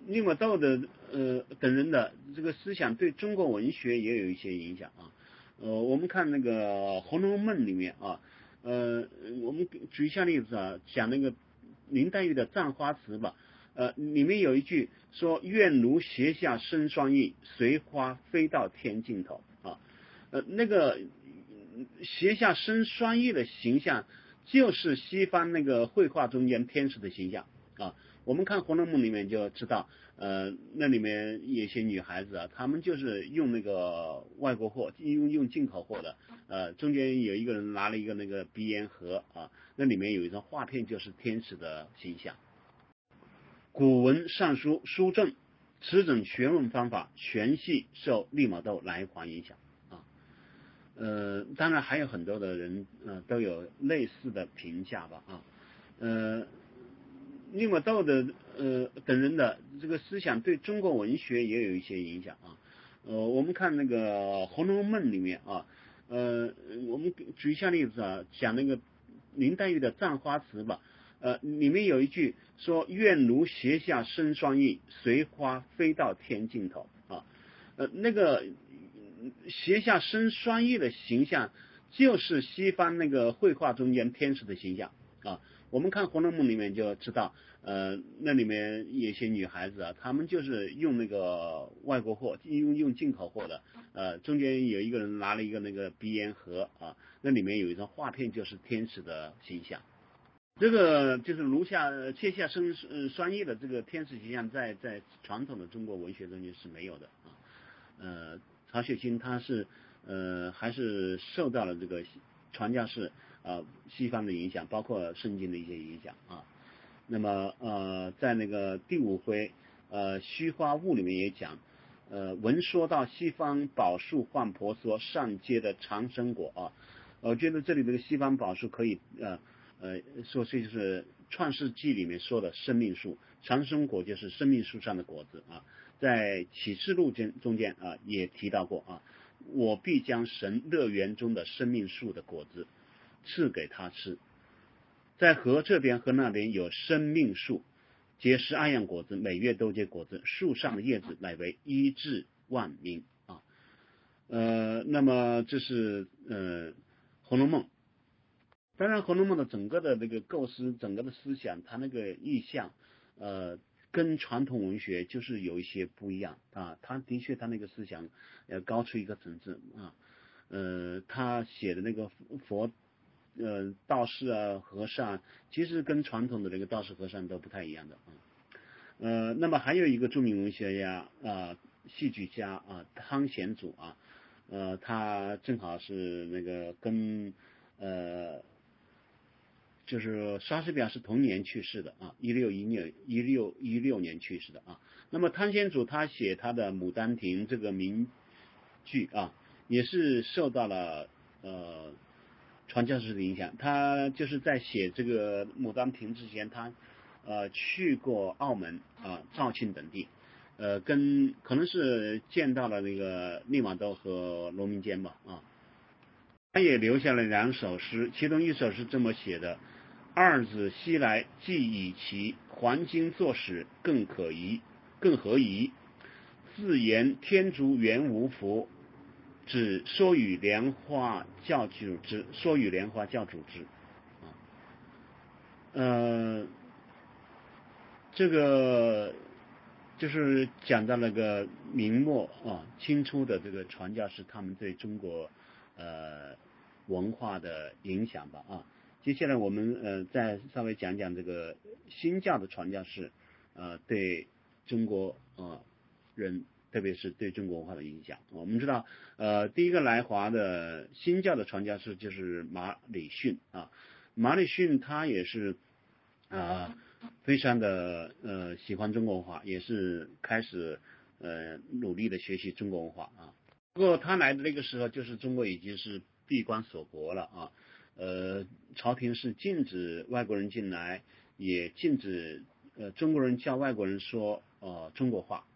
利玛窦的呃等人的这个思想对中国文学也有一些影响。啊，呃，我们看那个《红楼梦》里面啊，呃，我们举一下例子啊，讲那个林黛玉的《葬花词》吧，呃，里面有一句说“愿奴斜下生双翼，随花飞到天尽头”啊，呃，那个。斜下生双翼的形象，就是西方那个绘画中间天使的形象啊。我们看《红楼梦》里面就知道，呃，那里面有些女孩子啊，她们就是用那个外国货，用用进口货的，呃，中间有一个人拿了一个那个鼻烟盒啊，那里面有一张画片，就是天使的形象。古文尚书书证，此种学问方法全系受利玛窦来华影响啊。呃，当然还有很多的人呃都有类似的评价吧啊，呃，利玛窦的呃等人的这个思想对中国文学也有一些影响啊，呃，我们看那个《红楼梦》里面啊，呃，我们举一下例子啊，讲那个林黛玉的《葬花词》吧，呃，里面有一句说“愿如斜下生双翼，随花飞到天尽头”啊，呃，那个。斜下生双翼的形象，就是西方那个绘画中间天使的形象啊。我们看《红楼梦》里面就知道，呃，那里面有些女孩子啊，她们就是用那个外国货，用用进口货的，呃，中间有一个人拿了一个那个鼻烟盒啊，那里面有一张画片，就是天使的形象。这个就是如下切下生双翼的这个天使形象，在在传统的中国文学中间是没有的啊，呃。曹雪芹他是呃还是受到了这个传教士啊西方的影响，包括圣经的一些影响啊。那么呃在那个第五回呃虚花物里面也讲呃闻说到西方宝树换婆娑上结的长生果啊，我觉得这里这个西方宝树可以呃呃说这就是创世纪里面说的生命树，长生果就是生命树上的果子啊。在启示录中中间啊也提到过啊，我必将神乐园中的生命树的果子赐给他吃，在河这边和那边有生命树，结十二样果子，每月都结果子，树上的叶子乃为医治万民啊。呃，那么这是呃《红楼梦》。当然，《红楼梦》的整个的那个构思，整个的思想，它那个意象，呃，跟传统文学就是有一些不一样啊。他的确，他那个思想要高出一个层次啊。呃，他写的那个佛，呃，道士啊，和尚，其实跟传统的那个道士和尚都不太一样的啊。呃，那么还有一个著名文学家啊，戏剧家啊，汤显祖啊，呃，他正好是那个跟呃。就是莎士比亚是同年去世的啊，一六一六一六一六年去世的啊。那么汤显祖他写他的《牡丹亭》这个名剧啊，也是受到了呃传教士的影响。他就是在写这个《牡丹亭》之前，他呃去过澳门啊、肇庆等地，呃，跟可能是见到了那个利玛窦和罗明坚吧啊。他也留下了两首诗，其中一首是这么写的。二子西来，既以其黄金作史，更可疑，更何疑？自言天竺原无佛，指说与莲花教主之，说与莲花教主之。啊，呃，这个就是讲到那个明末啊，清初的这个传教士，他们对中国呃文化的影响吧啊。接下来我们呃再稍微讲讲这个新教的传教士，呃对中国啊人，特别是对中国文化的影响。我们知道，呃第一个来华的新教的传教士就是马礼逊啊，马礼逊他也是啊非常的呃喜欢中国文化，也是开始呃努力的学习中国文化啊。不过他来的那个时候，就是中国已经是闭关锁国了啊。呃，朝廷是禁止外国人进来，也禁止呃中国人教外国人说呃中国话。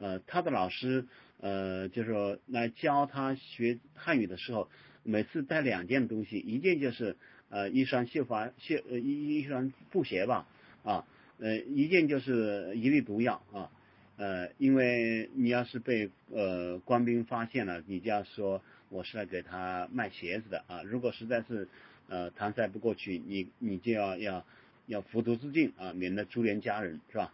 呃，他的老师呃就是说来教他学汉语的时候，每次带两件东西，一件就是呃一双绣花绣呃一一双布鞋吧啊，呃一件就是一粒毒药啊，呃因为你要是被呃官兵发现了，你就要说。我是来给他卖鞋子的啊，如果实在是呃搪塞不过去，你你就要要要服毒自尽啊，免得株连家人，是吧？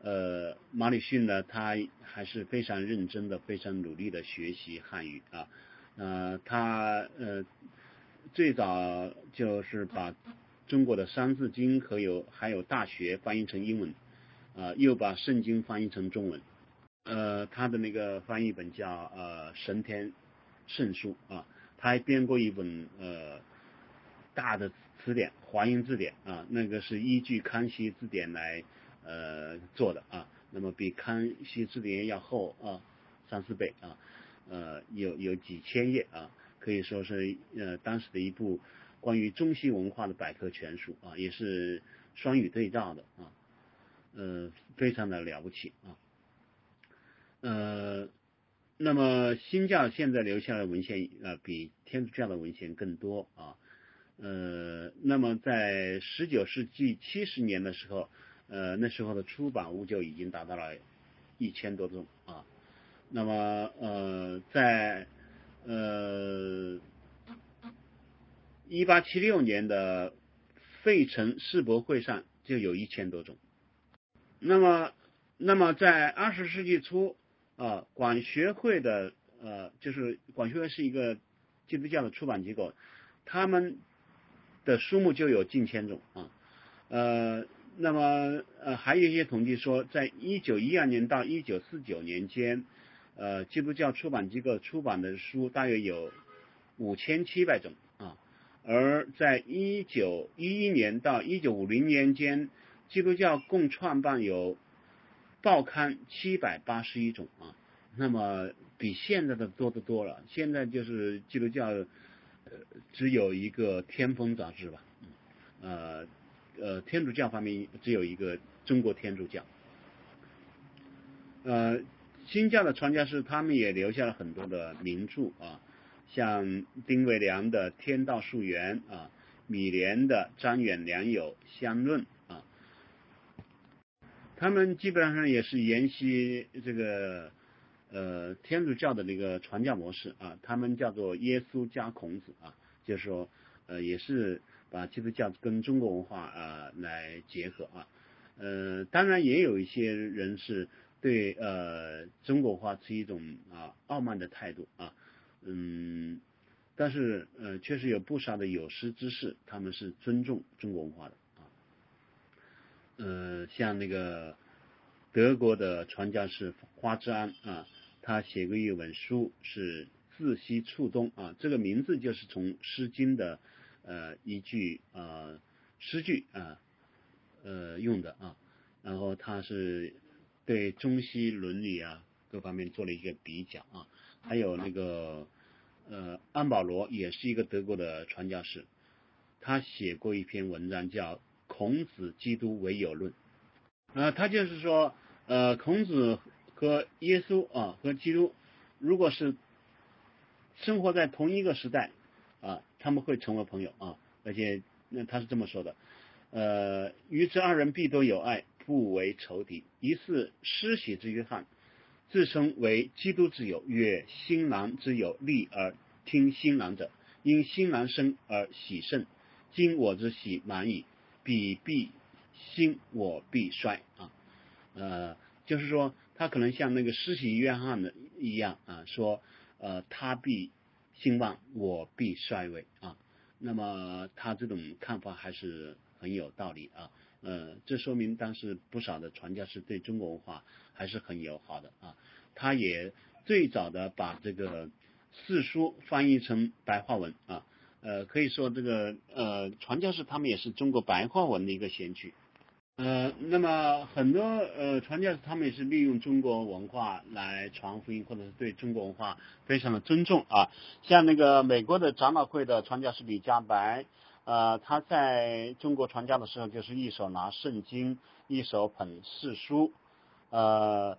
呃，马里逊呢，他还是非常认真的，非常努力的学习汉语啊，呃，他呃最早就是把中国的《三字经》和有还有《大学》翻译成英文，啊，又把《圣经》翻译成中文，呃，他的那个翻译本叫呃《神天》。圣书啊，他还编过一本呃大的词典《华英字典》啊，那个是依据康熙字典来呃做的啊，那么比康熙字典要厚啊三四倍啊，呃有有几千页啊，可以说是呃当时的一部关于中西文化的百科全书啊，也是双语对照的啊，呃非常的了不起啊，呃。那么新教现在留下的文献呃比天主教的文献更多啊，呃，那么在十九世纪七十年的时候，呃那时候的出版物就已经达到了一千多种啊，那么呃在呃一八七六年的费城世博会上就有一千多种，那么那么在二十世纪初。啊，管学会的呃，就是管学会是一个基督教的出版机构，他们的书目就有近千种啊，呃，那么呃还有一些统计说，在一九一二年到一九四九年间，呃，基督教出版机构出版的书大约有五千七百种啊，而在一九一一年到一九五零年间，基督教共创办有。报刊七百八十一种啊，那么比现在的多得多了。现在就是基督教，呃，只有一个天风杂志吧，嗯呃呃，天主教方面只有一个中国天主教。呃，新教的传教士他们也留下了很多的名著啊，像丁维良的《天道溯源》啊，米莲的《张远良友相论》啊，他们基本上也是沿袭这个呃天主教的那个传教模式啊，他们叫做耶稣加孔子啊，就是说呃也是把基督教跟中国文化啊来结合啊。呃，当然也有一些人是对呃中国话持一种啊傲慢的态度啊，嗯，但是呃确实有不少的有识之士，他们是尊重中国文化的啊，呃，像那个德国的传教士花之安啊，他写过一本书是自西触东啊，这个名字就是从《诗经》的呃一句啊诗句啊。呃，用的啊，然后他是对中西伦理啊各方面做了一个比较啊，还有那个呃安保罗也是一个德国的传教士，他写过一篇文章叫《孔子基督唯有论》，呃，他就是说呃孔子和耶稣啊和基督如果是生活在同一个时代，他们会成为朋友啊，而且那他是这么说的。呃，与之二人必都有爱，不为仇敌。疑似施洗之约翰，自称为基督之友，曰：新郎之友，立而听新郎者，因新郎生而喜甚。今我之喜满矣，彼必兴，我必衰啊。呃，就是说，他可能像那个施洗约翰的一样啊，说呃，他必兴旺，我必衰微啊。那么他这种看法还是。很有道理啊，呃，这说明当时不少的传教士对中国文化还是很友好的啊。他也最早的把这个四书翻译成白话文啊，呃，可以说这个呃传教士他们也是中国白话文的一个先驱。呃，那么很多呃传教士他们也是利用中国文化来传福音，或者是对中国文化非常的尊重啊。像那个美国的长老会的传教士李家白。呃，他在中国传教的时候，就是一手拿圣经，一手捧四书，呃，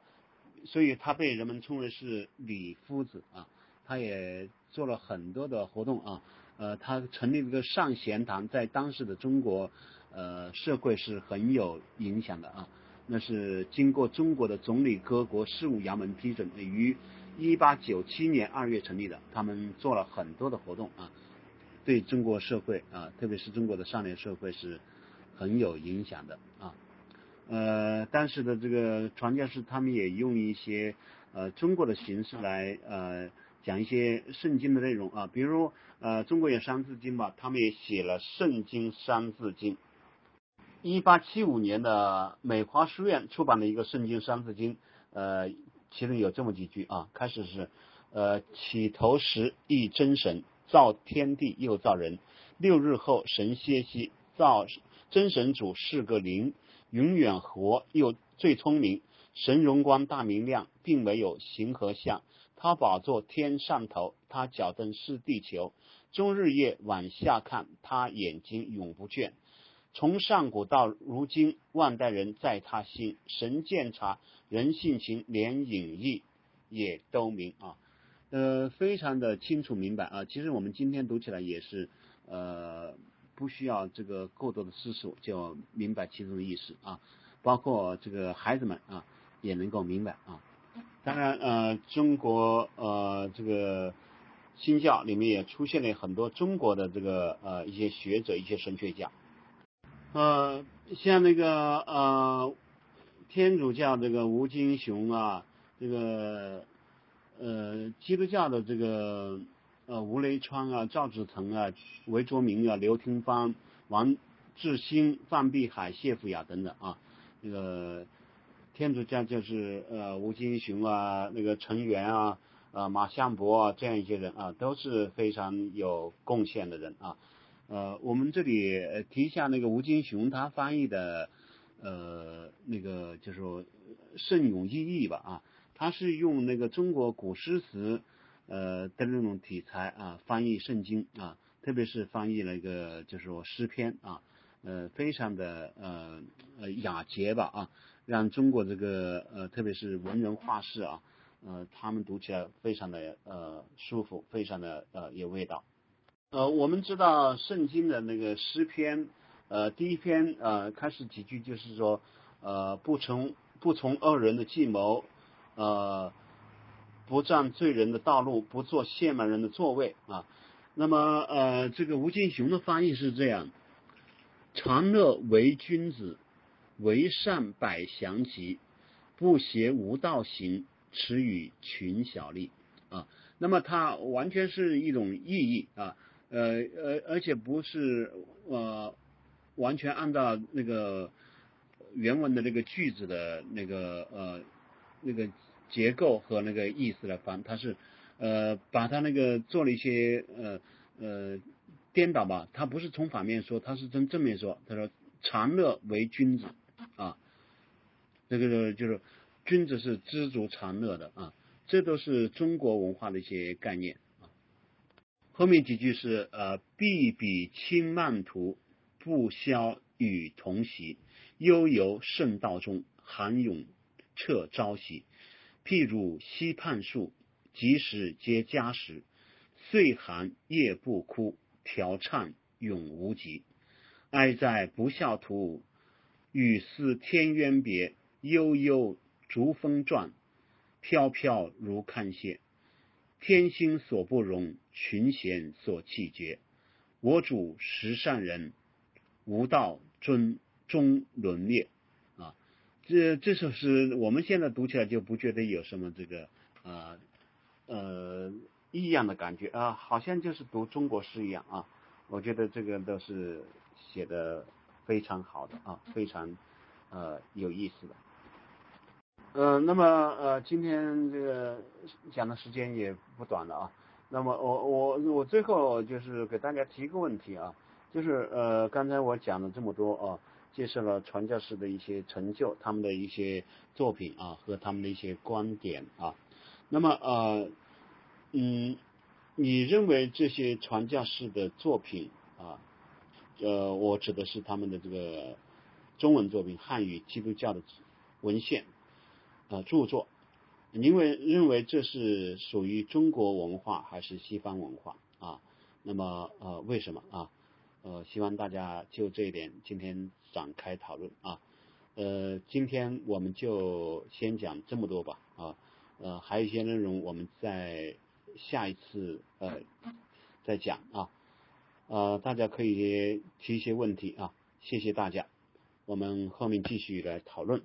所以他被人们称为是李夫子啊。他也做了很多的活动啊，呃，他成立了个上贤堂，在当时的中国呃社会是很有影响的啊。那是经过中国的总理各国事务衙门批准，于一八九七年二月成立的。他们做了很多的活动啊。对中国社会啊，特别是中国的上流社会是很有影响的啊。呃，当时的这个传教士他们也用一些呃中国的形式来呃讲一些圣经的内容啊，比如呃中国有三字经吧，他们也写了圣经三字经。一八七五年的美华书院出版了一个圣经三字经，呃，其中有这么几句啊，开始是呃起头时一真神。造天地又造人，六日后神歇息。造真神主是个灵，永远活又最聪明。神荣光大明亮，并没有形和相。他宝座天上头，他脚蹬是地球。终日夜往下看，他眼睛永不倦。从上古到如今，万代人在他心。神鉴察人性情，连隐逸也都明啊。呃，非常的清楚明白啊。其实我们今天读起来也是，呃，不需要这个过多的思索就明白其中的意思啊。包括这个孩子们啊，也能够明白啊。当然，呃，中国呃这个新教里面也出现了很多中国的这个呃一些学者、一些神学家，呃，像那个呃天主教这个吴金雄啊，这个。呃，基督教的这个呃吴雷川啊、赵子腾啊、韦卓明啊、刘廷芳、王志新、范碧海、谢富雅等等啊，那个天主教就是呃吴金雄啊、那个陈元啊、啊马相伯啊这样一些人啊，都是非常有贡献的人啊。呃，我们这里提一下那个吴金雄他翻译的呃那个就是说圣咏意义吧啊。他是用那个中国古诗词，呃的那种题材啊翻译圣经啊，特别是翻译了一个就是说诗篇啊，呃非常的呃呃雅洁吧啊，让中国这个呃，特别是文人画士啊，呃，他们读起来非常的呃舒服，非常的呃有味道。呃，我们知道圣经的那个诗篇，呃，第一篇呃开始几句就是说，呃，不从不从恶人的计谋，呃，不占罪人的道路，不做亵慢人的座位啊。那么呃，这个吴敬雄的翻译是这样：长乐为君子，为善百祥吉，不邪无道行，耻与群小利啊。那么它完全是一种意义啊，呃呃，而且不是呃完全按照那个原文的那个句子的那个呃那个结构和那个意思来翻，它是。呃，把他那个做了一些呃呃颠倒吧，他不是从反面说，他是从正面说。他说：“长乐为君子啊，这个就是君子是知足常乐的啊，这都是中国文化的一些概念。”后面几句是呃，必比轻慢图，不消与同席，悠游圣道中，寒勇彻朝夕。譬如溪畔树。即时皆佳时，岁寒夜不哭，调畅永无极。哀在不孝途，与思天渊别。悠悠逐风转，飘飘如看谢。天心所不容，群贤所弃绝。我主实善人，无道尊终沦灭。啊，这这首诗我们现在读起来就不觉得有什么这个啊。呃，异样的感觉啊，好像就是读中国诗一样啊。我觉得这个都是写的非常好的啊，非常呃有意思的。呃，那么呃，今天这个讲的时间也不短了啊。那么我我我最后就是给大家提一个问题啊，就是呃，刚才我讲了这么多啊，介绍了传教士的一些成就，他们的一些作品啊，和他们的一些观点啊。那么呃嗯，你认为这些传教士的作品啊，呃，我指的是他们的这个中文作品，汉语基督教的文献啊著作，您为认为这是属于中国文化还是西方文化啊？那么呃为什么啊？呃，希望大家就这一点今天展开讨论啊。呃，今天我们就先讲这么多吧啊。呃，还有一些内容，我们在下一次呃再讲啊。呃，大家可以提一些问题啊，谢谢大家。我们后面继续来讨论。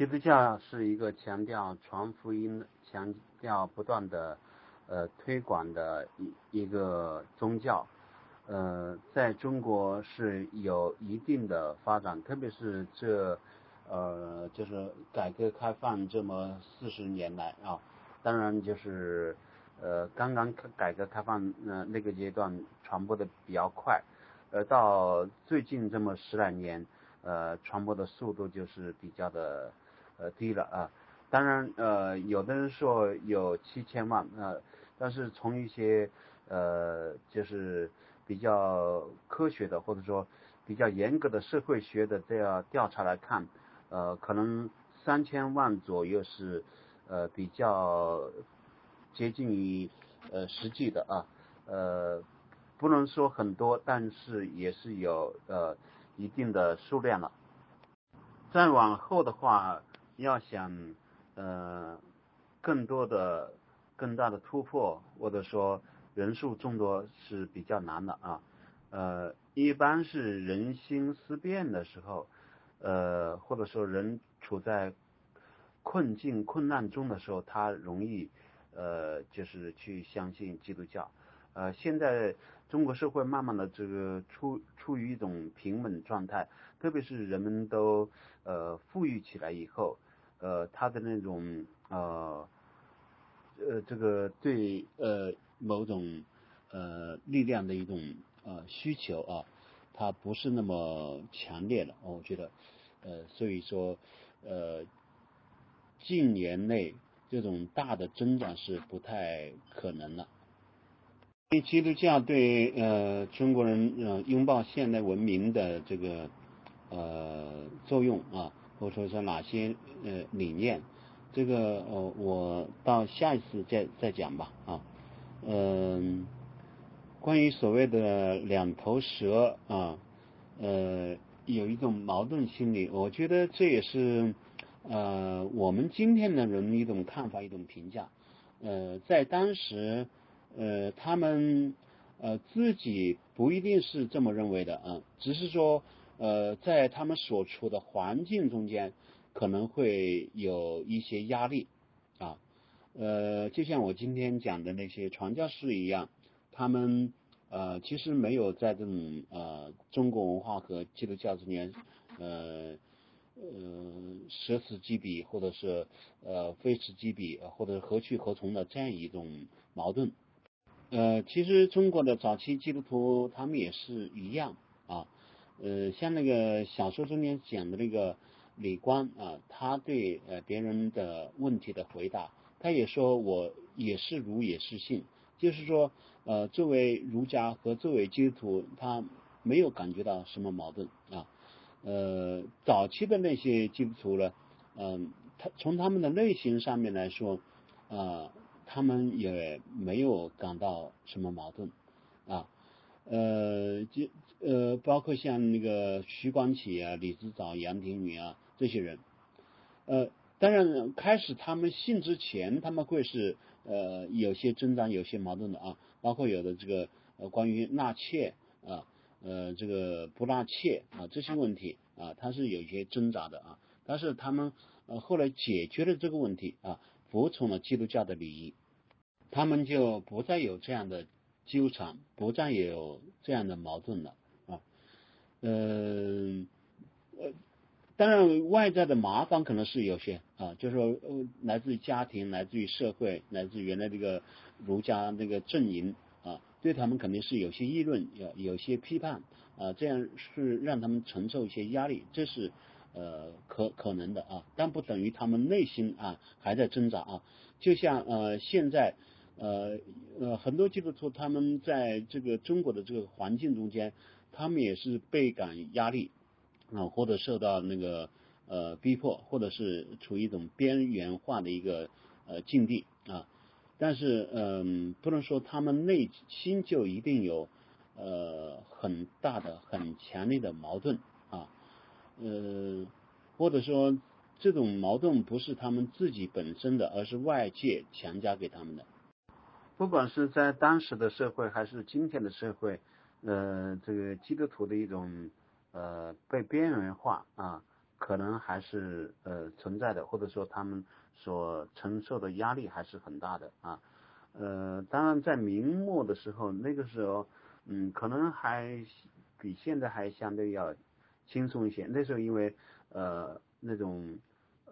基督教是一个强调传福音、强调不断的呃推广的一一个宗教。呃，在中国是有一定的发展，特别是这。呃，就是改革开放这么四十年来啊，当然就是呃刚刚改革开放呃那个阶段传播的比较快，呃到最近这么十来年，呃传播的速度就是比较的呃低了啊。当然呃有的人说有七千万呃，但是从一些呃就是比较科学的或者说比较严格的社会学的这样调查来看。呃，可能三千万左右是呃比较接近于呃实际的啊，呃不能说很多，但是也是有呃一定的数量了。再往后的话，要想呃更多的更大的突破，或者说人数众多是比较难的啊，呃一般是人心思变的时候。呃，或者说人处在困境、困难中的时候，他容易呃，就是去相信基督教。呃，现在中国社会慢慢的这个处处于一种平稳状态，特别是人们都呃富裕起来以后，呃，他的那种呃呃这个对呃某种呃力量的一种呃需求啊。它不是那么强烈了，我觉得，呃，所以说，呃，近年内这种大的增长是不太可能了。因为基督教对呃中国人呃拥抱现代文明的这个呃作用啊，或者说是哪些呃理念，这个呃我到下一次再再讲吧啊，嗯，关于所谓的两头蛇啊，呃有一种矛盾心理，我觉得这也是呃我们今天的人一种看法一种评价，呃在当时呃他们呃自己不一定是这么认为的啊，只是说。呃，在他们所处的环境中间，可能会有一些压力啊。呃，就像我今天讲的那些传教士一样，他们呃其实没有在这种呃中国文化和基督教之间呃呃舍此即彼，或者是呃非此即彼，或者是何去何从的这样一种矛盾。呃，其实中国的早期基督徒他们也是一样啊。呃，像那个小说中间讲的那个李光啊，他对呃别人的问题的回答，他也说我也是儒也是信，就是说呃作为儒家和作为基督徒，他没有感觉到什么矛盾啊。呃，早期的那些基督徒呢，嗯，他从他们的内心上面来说啊，他们也没有感到什么矛盾啊。呃，就呃，包括像那个徐光启啊、李子藻、杨廷宇啊这些人，呃，当然开始他们信之前，他们会是呃有些挣扎、有些矛盾的啊，包括有的这个呃关于纳妾啊，呃这个不纳妾啊这些问题啊，他是有些挣扎的啊，但是他们呃后来解决了这个问题啊，服从了基督教的礼仪，他们就不再有这样的。纠缠不再有这样的矛盾了，嗯呃，当然外在的麻烦可能是有些啊，就是说呃来自于家庭，来自于社会，来自于原来这个儒家那个阵营啊，对他们肯定是有些议论，有有些批判啊，这样是让他们承受一些压力，这是呃可可能的啊，但不等于他们内心啊还在挣扎啊，就像呃现在。呃呃，很多基督徒他们在这个中国的这个环境中间，他们也是倍感压力啊，或者受到那个呃逼迫，或者是处于一种边缘化的一个呃境地啊。但是嗯，不能说他们内心就一定有呃很大的、很强烈的矛盾啊，呃，或者说这种矛盾不是他们自己本身的，而是外界强加给他们的。不管是在当时的社会还是今天的社会，呃，这个基督徒的一种呃被边缘化啊，可能还是呃存在的，或者说他们所承受的压力还是很大的啊。呃，当然在明末的时候，那个时候嗯，可能还比现在还相对要轻松一些。那时候因为呃那种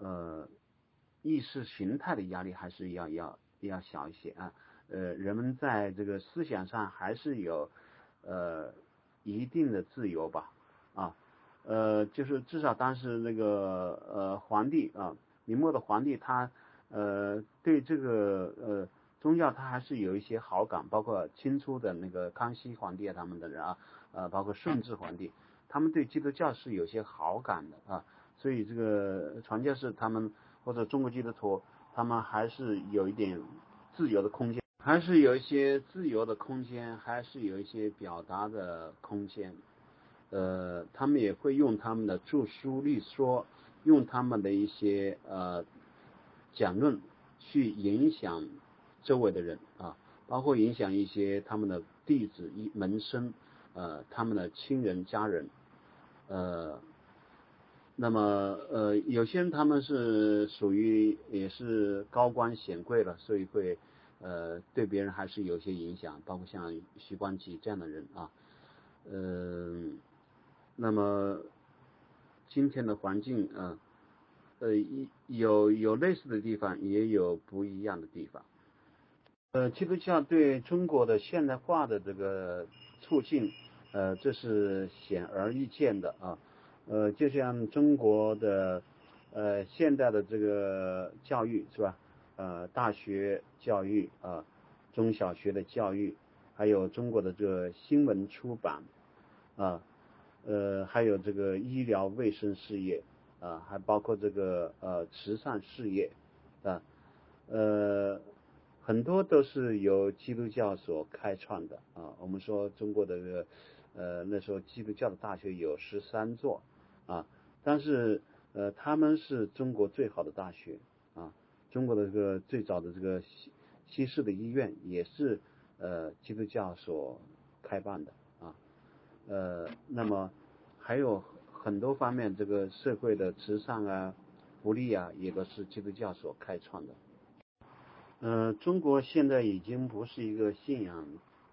呃意识形态的压力还是要要要小一些啊。呃，人们在这个思想上还是有呃一定的自由吧，啊，呃，就是至少当时那个呃皇帝啊，明末的皇帝他呃对这个呃宗教他还是有一些好感，包括清初的那个康熙皇帝啊他们的人啊，呃，包括顺治皇帝，他们对基督教是有些好感的啊，所以这个传教士他们或者中国基督徒他们还是有一点自由的空间。还是有一些自由的空间，还是有一些表达的空间。呃，他们也会用他们的著书立说，用他们的一些呃讲论去影响周围的人啊，包括影响一些他们的弟子、一门生，呃，他们的亲人、家人。呃，那么呃，有些人他们是属于也是高官显贵了，所以会。呃，对别人还是有些影响，包括像徐光启这样的人啊，嗯，那么今天的环境啊，呃，有有类似的地方，也有不一样的地方。呃，基督教对中国的现代化的这个促进，呃，这是显而易见的啊。呃，就像中国的呃现代的这个教育是吧？呃，大学教育啊，中小学的教育，还有中国的这个新闻出版啊，呃，还有这个医疗卫生事业啊，还包括这个呃慈善事业啊，呃很多都是由基督教所开创的啊。我们说中国的呃那时候基督教的大学有十三座啊，但是呃他们是中国最好的大学，中国的这个最早的这个西西式的医院也是呃基督教所开办的啊，呃那么还有。很多方面，这个社会的慈善啊、福利啊，也都是基督教所开创的。呃，中国现在已经不是一个信仰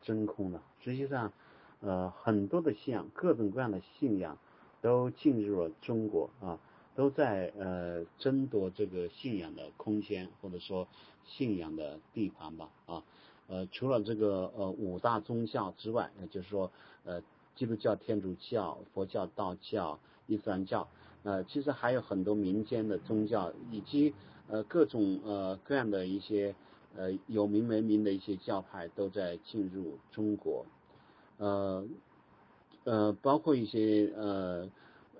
真空了，实际上，呃，很多的信仰，各种各样的信仰都进入了中国啊，都在呃争夺这个信仰的空间，或者说信仰的地盘吧啊。呃，除了这个呃五大宗教之外，那就是说呃。基督教、天主教、佛教、道教、伊斯兰教，呃，其实还有很多民间的宗教，以及呃各种呃各样的一些呃有名没名的一些教派都在进入中国，呃呃，包括一些呃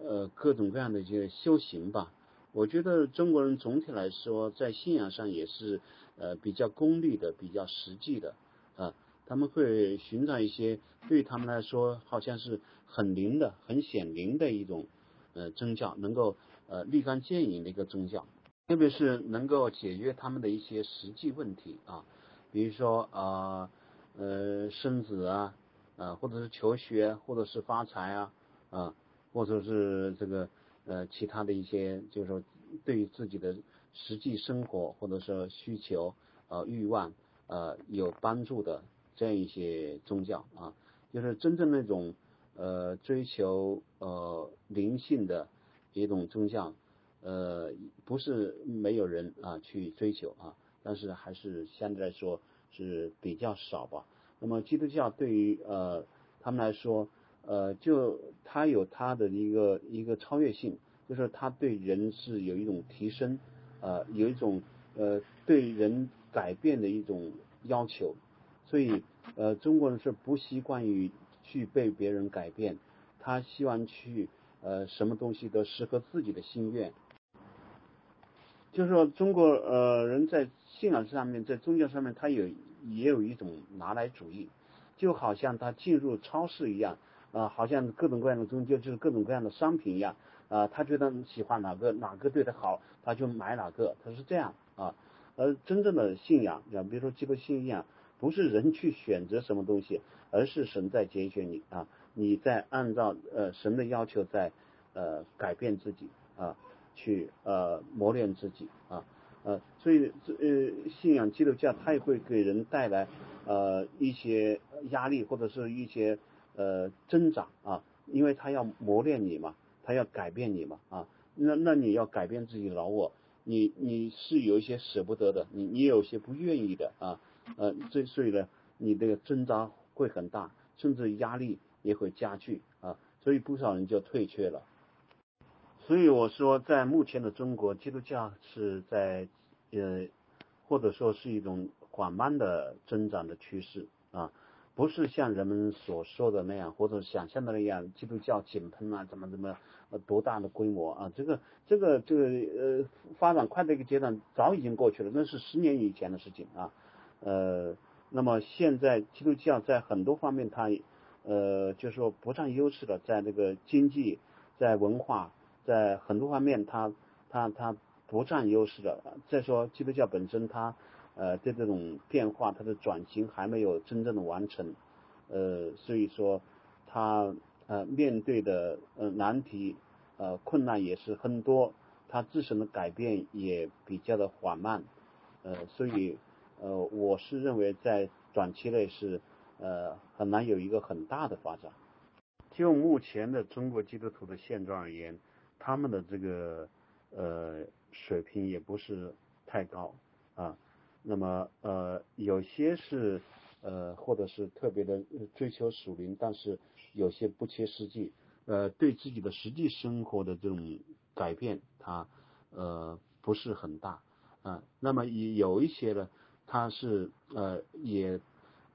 呃各种各样的一些修行吧。我觉得中国人总体来说在信仰上也是呃比较功利的、比较实际的啊。他们会寻找一些对他们来说好像是很灵的、很显灵的一种呃宗教，能够呃立竿见影的一个宗教，特别是能够解决他们的一些实际问题啊，比如说啊呃生子啊啊，或者是求学，或者是发财啊啊，或者是这个呃其他的一些，就是说对于自己的实际生活或者说需求呃欲望呃有帮助的。这样一些宗教啊，就是真正那种呃追求呃灵性的一种宗教，呃不是没有人啊去追求啊，但是还是相对来说是比较少吧。那么基督教对于呃他们来说，呃就它有它的一个一个超越性，就是它对人是有一种提升，呃有一种呃对人改变的一种要求。所以，呃，中国人是不习惯于去被别人改变，他希望去，呃，什么东西都适合自己的心愿。就是说，中国呃人在信仰上面，在宗教上面，他有也有一种拿来主义，就好像他进入超市一样，啊，好像各种各样的宗教就是各种各样的商品一样，啊，他觉得喜欢哪个哪个对他好，他就买哪个，他是这样啊。而真正的信仰，啊，比如说基督信仰。不是人去选择什么东西，而是神在拣选你啊！你在按照呃神的要求在呃改变自己啊，去呃磨练自己啊呃，所以这呃信仰基督教，它也会给人带来呃一些压力或者是一些呃增长啊，因为他要磨练你嘛，他要改变你嘛啊，那那你要改变自己老我，你你是有一些舍不得的，你你有些不愿意的啊。呃，这所以呢，你这个挣扎会很大，甚至压力也会加剧啊，所以不少人就退却了。所以我说，在目前的中国，基督教是在呃，或者说是一种缓慢的增长的趋势啊，不是像人们所说的那样，或者想象的那样，基督教井喷啊，怎么怎么呃多大的规模啊？这个这个这个呃，发展快的一个阶段早已经过去了，那是十年以前的事情啊。呃，那么现在基督教在很多方面，它呃，就是说不占优势的，在那个经济、在文化、在很多方面，它它它不占优势的。再说基督教本身，它呃对这种变化，它的转型还没有真正的完成，呃，所以说它呃面对的呃难题呃困难也是很多，它自身的改变也比较的缓慢，呃，所以。呃，我是认为在短期内是呃很难有一个很大的发展。就目前的中国基督徒的现状而言，他们的这个呃水平也不是太高啊。那么呃有些是呃或者是特别的追求属灵，但是有些不切实际，呃对自己的实际生活的这种改变，它呃不是很大啊。那么也有一些呢。他是呃也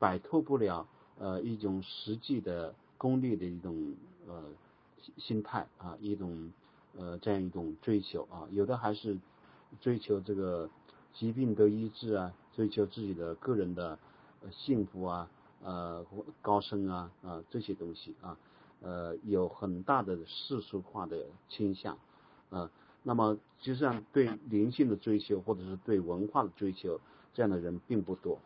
摆脱不了呃一种实际的功利的一种呃心态啊一种呃这样一种追求啊，有的还是追求这个疾病得医治啊，追求自己的个人的幸福啊，呃高升啊啊这些东西啊，呃有很大的世俗化的倾向啊。那么，实际上对灵性的追求，或者是对文化的追求，这样的人并不多。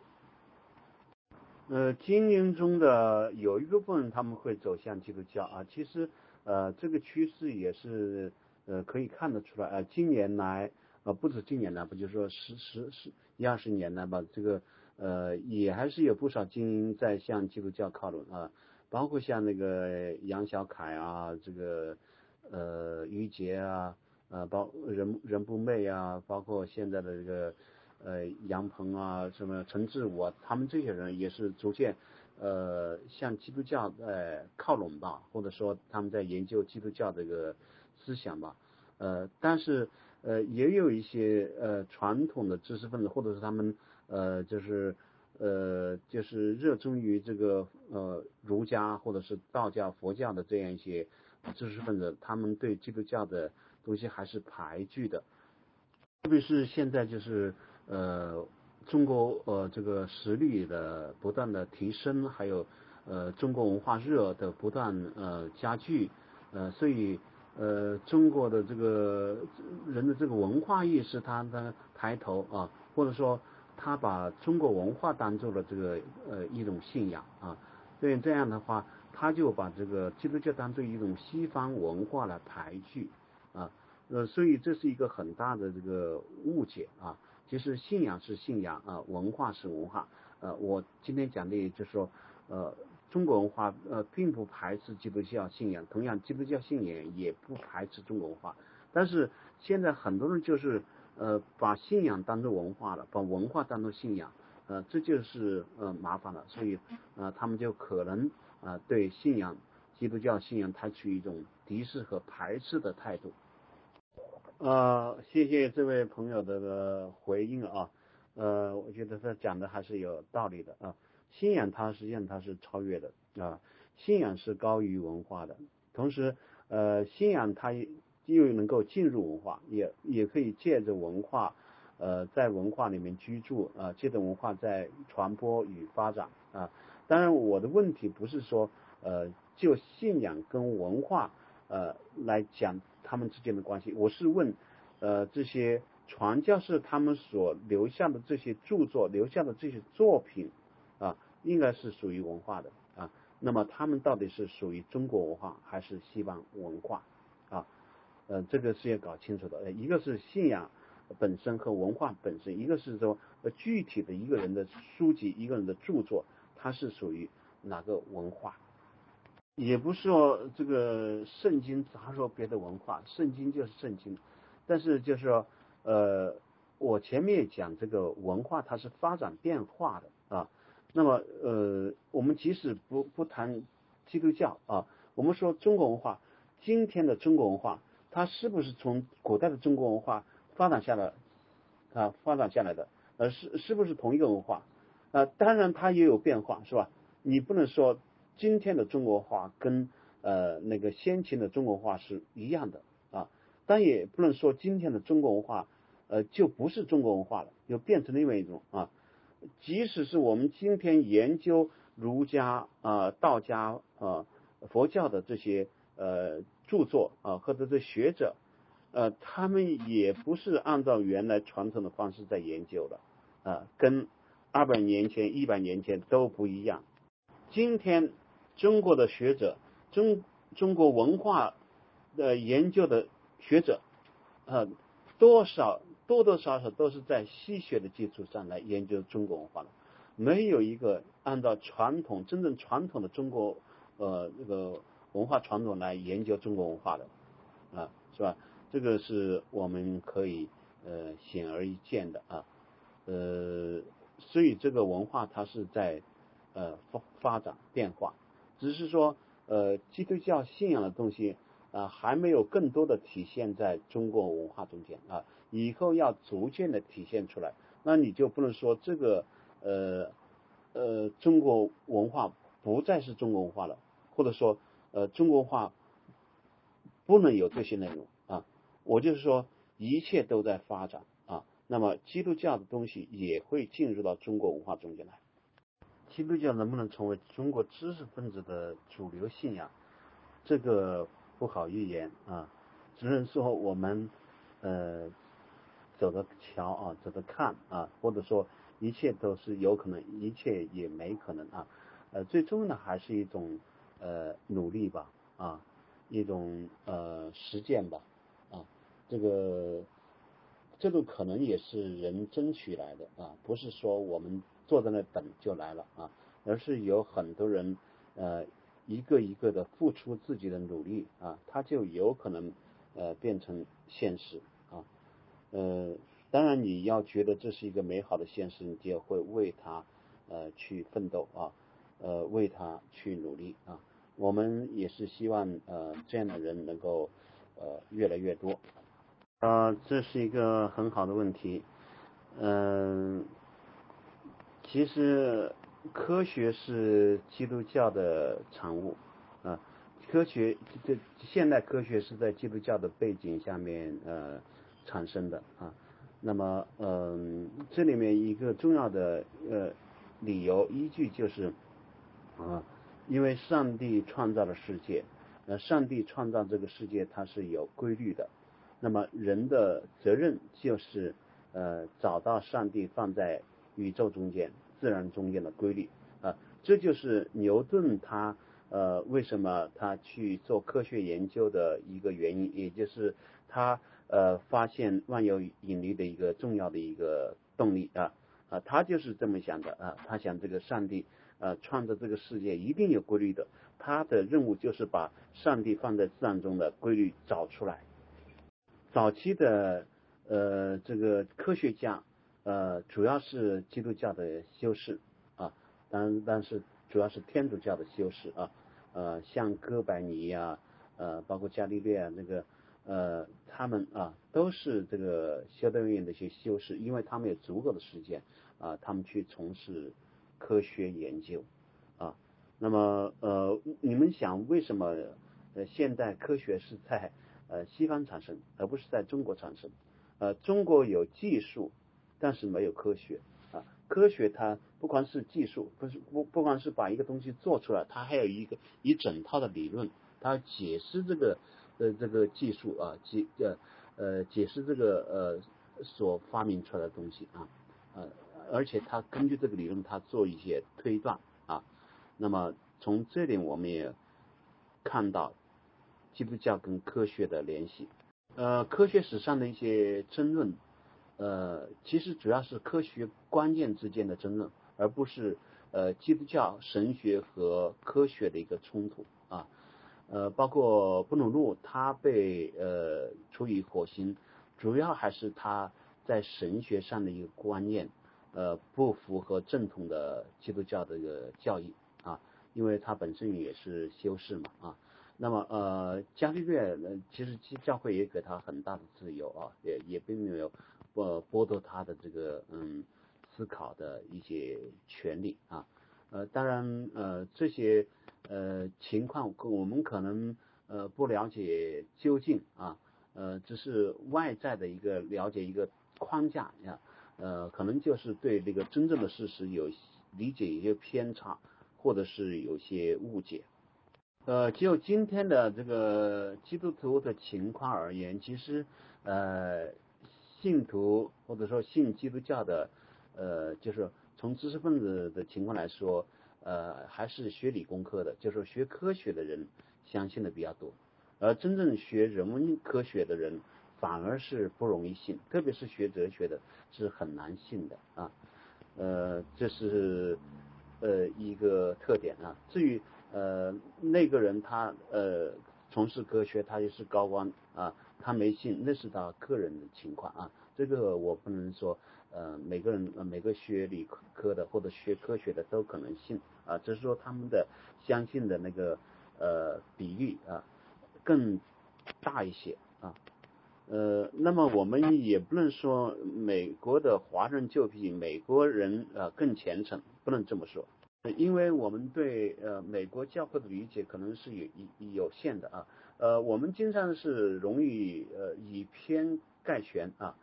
呃，精英中的有一部分他们会走向基督教啊，其实呃这个趋势也是呃可以看得出来啊。近年来啊，不止近年来，不就是说十十十一二十年来吧，这个呃也还是有不少精英在向基督教靠拢啊，包括像那个杨小凯啊，这个呃于杰啊。呃，包人人不寐啊，包括现在的这个呃杨鹏啊，什么陈志武啊，他们这些人也是逐渐呃向基督教在靠拢吧，或者说他们在研究基督教这个思想吧，呃，但是呃也有一些呃传统的知识分子，或者是他们呃就是呃就是热衷于这个呃儒家或者是道教、佛教的这样一些知识分子，他们对基督教的。东西还是排拒的，特别是现在就是呃中国呃这个实力的不断的提升，还有呃中国文化热的不断呃加剧，呃所以呃中国的这个人的这个文化意识他的抬头啊，或者说他把中国文化当做了这个呃一种信仰啊，所以这样的话他就把这个基督教当做一种西方文化来排拒。啊，呃，所以这是一个很大的这个误解啊。其实信仰是信仰啊，文化是文化。呃，我今天讲的就是说，呃，中国文化呃并不排斥基督教信仰，同样基督教信仰也不排斥中国文化。但是现在很多人就是呃把信仰当做文化了，把文化当做信仰，呃，这就是呃麻烦了。所以呃他们就可能啊对信仰基督教信仰采取一种敌视和排斥的态度。呃，谢谢这位朋友的回应啊，呃，我觉得他讲的还是有道理的啊。信仰它实际上它是超越的啊，信仰是高于文化的，同时呃，信仰它又能够进入文化，也也可以借着文化呃在文化里面居住啊，借着文化在传播与发展啊。当然，我的问题不是说呃就信仰跟文化呃来讲。他们之间的关系，我是问，呃，这些传教士他们所留下的这些著作，留下的这些作品，应该是属于文化的啊。那么他们到底是属于中国文化还是西方文化啊？呃，这个是要搞清楚的。一个是信仰本身和文化本身，一个是说呃具体的一个人的书籍、一个人的著作，它是属于哪个文化？也不是说这个圣经杂说别的文化，圣经就是圣经。但是就是说，呃，我前面讲这个文化它是发展变化的啊。那么呃，我们即使不不谈基督教啊，我们说中国文化，今天的中国文化，它是不是从古代的中国文化发展下来啊发展下来的？呃，是是不是同一个文化？啊，当然它也有变化，是吧？你不能说。今天的中国话跟呃那个先秦的中国话是一样的啊，但也不能说今天的中国文化呃就不是中国文化了，又变成另外一种啊。即使是我们今天研究儒家啊、道家啊、佛教的这些呃著作啊，或者是学者呃，他们也不是按照原来传统的方式在研究的啊，跟二百年前、一百年前都不一样。今天。中国的学者，中中国文化的研究的学者，呃，多少多多少少都是在西学的基础上来研究中国文化的，没有一个按照传统真正传统的中国呃那个文化传统来研究中国文化的，啊，是吧？这个是我们可以呃显而易见的啊，呃，所以这个文化它是在呃发发展变化。只是说，呃，基督教信仰的东西啊，还没有更多的体现在中国文化中间啊，以后要逐渐的体现出来。那你就不能说这个呃呃中国文化不再是中国文化了，或者说呃中国文化不能有这些内容啊。我就是说，一切都在发展啊。那么基督教的东西也会进入到中国文化中间来。基督教能不能成为中国知识分子的主流信仰？这个不好预言啊，只能说我们呃走着瞧啊，走着看啊，或者说一切都是有可能，一切也没可能啊。呃，最终呢，还是一种呃努力吧啊，一种呃实践吧啊，这个这个可能也是人争取来的啊，不是说我们坐在那等就来了啊，而是有很多人呃。一个一个的付出自己的努力啊，他就有可能呃变成现实，呃，当然你要觉得这是一个美好的现实，你就会为他呃去奋斗啊，呃为他去努力啊。我们也是希望呃这样的人能够呃越来越多啊，这是一个很好的问题，嗯，其实。科学是基督教的产物啊，科学这现代科学是在基督教的背景下面呃产生的啊。那么嗯，这里面一个重要的呃理由依据就是啊，因为上帝创造了世界，呃，上帝创造这个世界它是有规律的，那么人的责任就是呃找到上帝放在宇宙中间。自然中间的规律啊，这就是牛顿他呃为什么他去做科学研究的一个原因，也就是他呃发现万有引力的一个重要的一个动力啊啊，他就是这么想的啊，他想这个上帝呃创造这个世界一定有规律的，他的任务就是把上帝放在自然中的规律找出来。早期的呃这个科学家。呃，主要是基督教的修士啊，但但是主要是天主教的修士啊，呃，像哥白尼呀，呃，包括伽利略啊，那个呃，他们啊都是这个修道院的一些修士，因为他们有足够的时间啊，他们去从事科学研究啊。那么呃，你们想为什么呃现代科学是在呃西方产生，而不是在中国产生？呃，中国有技术。但是没有科学啊，科学它不光是技术，不是不不光是把一个东西做出来，它还有一个一整套的理论，它解释这个呃这个技术啊解呃呃解释这个呃所发明出来的东西啊呃而且他根据这个理论，他做一些推断啊，那么从这点我们也看到基督教跟科学的联系，呃科学史上的一些争论。呃，其实主要是科学观念之间的争论，而不是呃基督教神学和科学的一个冲突。呃，包括布鲁诺他被呃处以火刑，主要还是他在神学上的一个观念呃不符合正统的基督教的一个教义啊，因为他本身也是修士嘛啊。那么呃伽利略呃其实教会也给他很大的自由啊，也也并没有。剥剥夺他的这个嗯思考的一些权利啊呃当然呃这些呃情况我们可能呃不了解究竟啊呃只是外在的一个了解一个框架呀呃可能就是对这个真正的事实有理解一些偏差或者是有些误解呃就今天的这个基督徒的情况而言其实呃。信徒或者说信基督教的，呃，就是从知识分子的情况来说，呃，还是学理工科的，就是学科学的人相信的比较多，而真正学人文科学的人反而是不容易信，特别是学哲学的是很难信的啊，呃，这是呃一个特点啊。至于呃那个人他呃。从事科学，他也是高官啊，他没信，那是他个人的情况啊，这个我不能说，呃，每个人呃每个学理科的或者学科学的都可能信啊，只是说他们的相信的那个呃比例啊更大一些啊，呃，那么我们也不能说美国的华人就比美国人呃更虔诚，不能这么说。因为我们对呃美国教会的理解可能是有有有限的啊，呃，我们经常是容易呃以偏概全啊，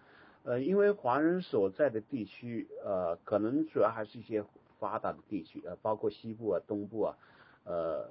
呃，因为华人所在的地区呃，可能主要还是一些发达的地区呃，包括西部啊、东部啊，呃，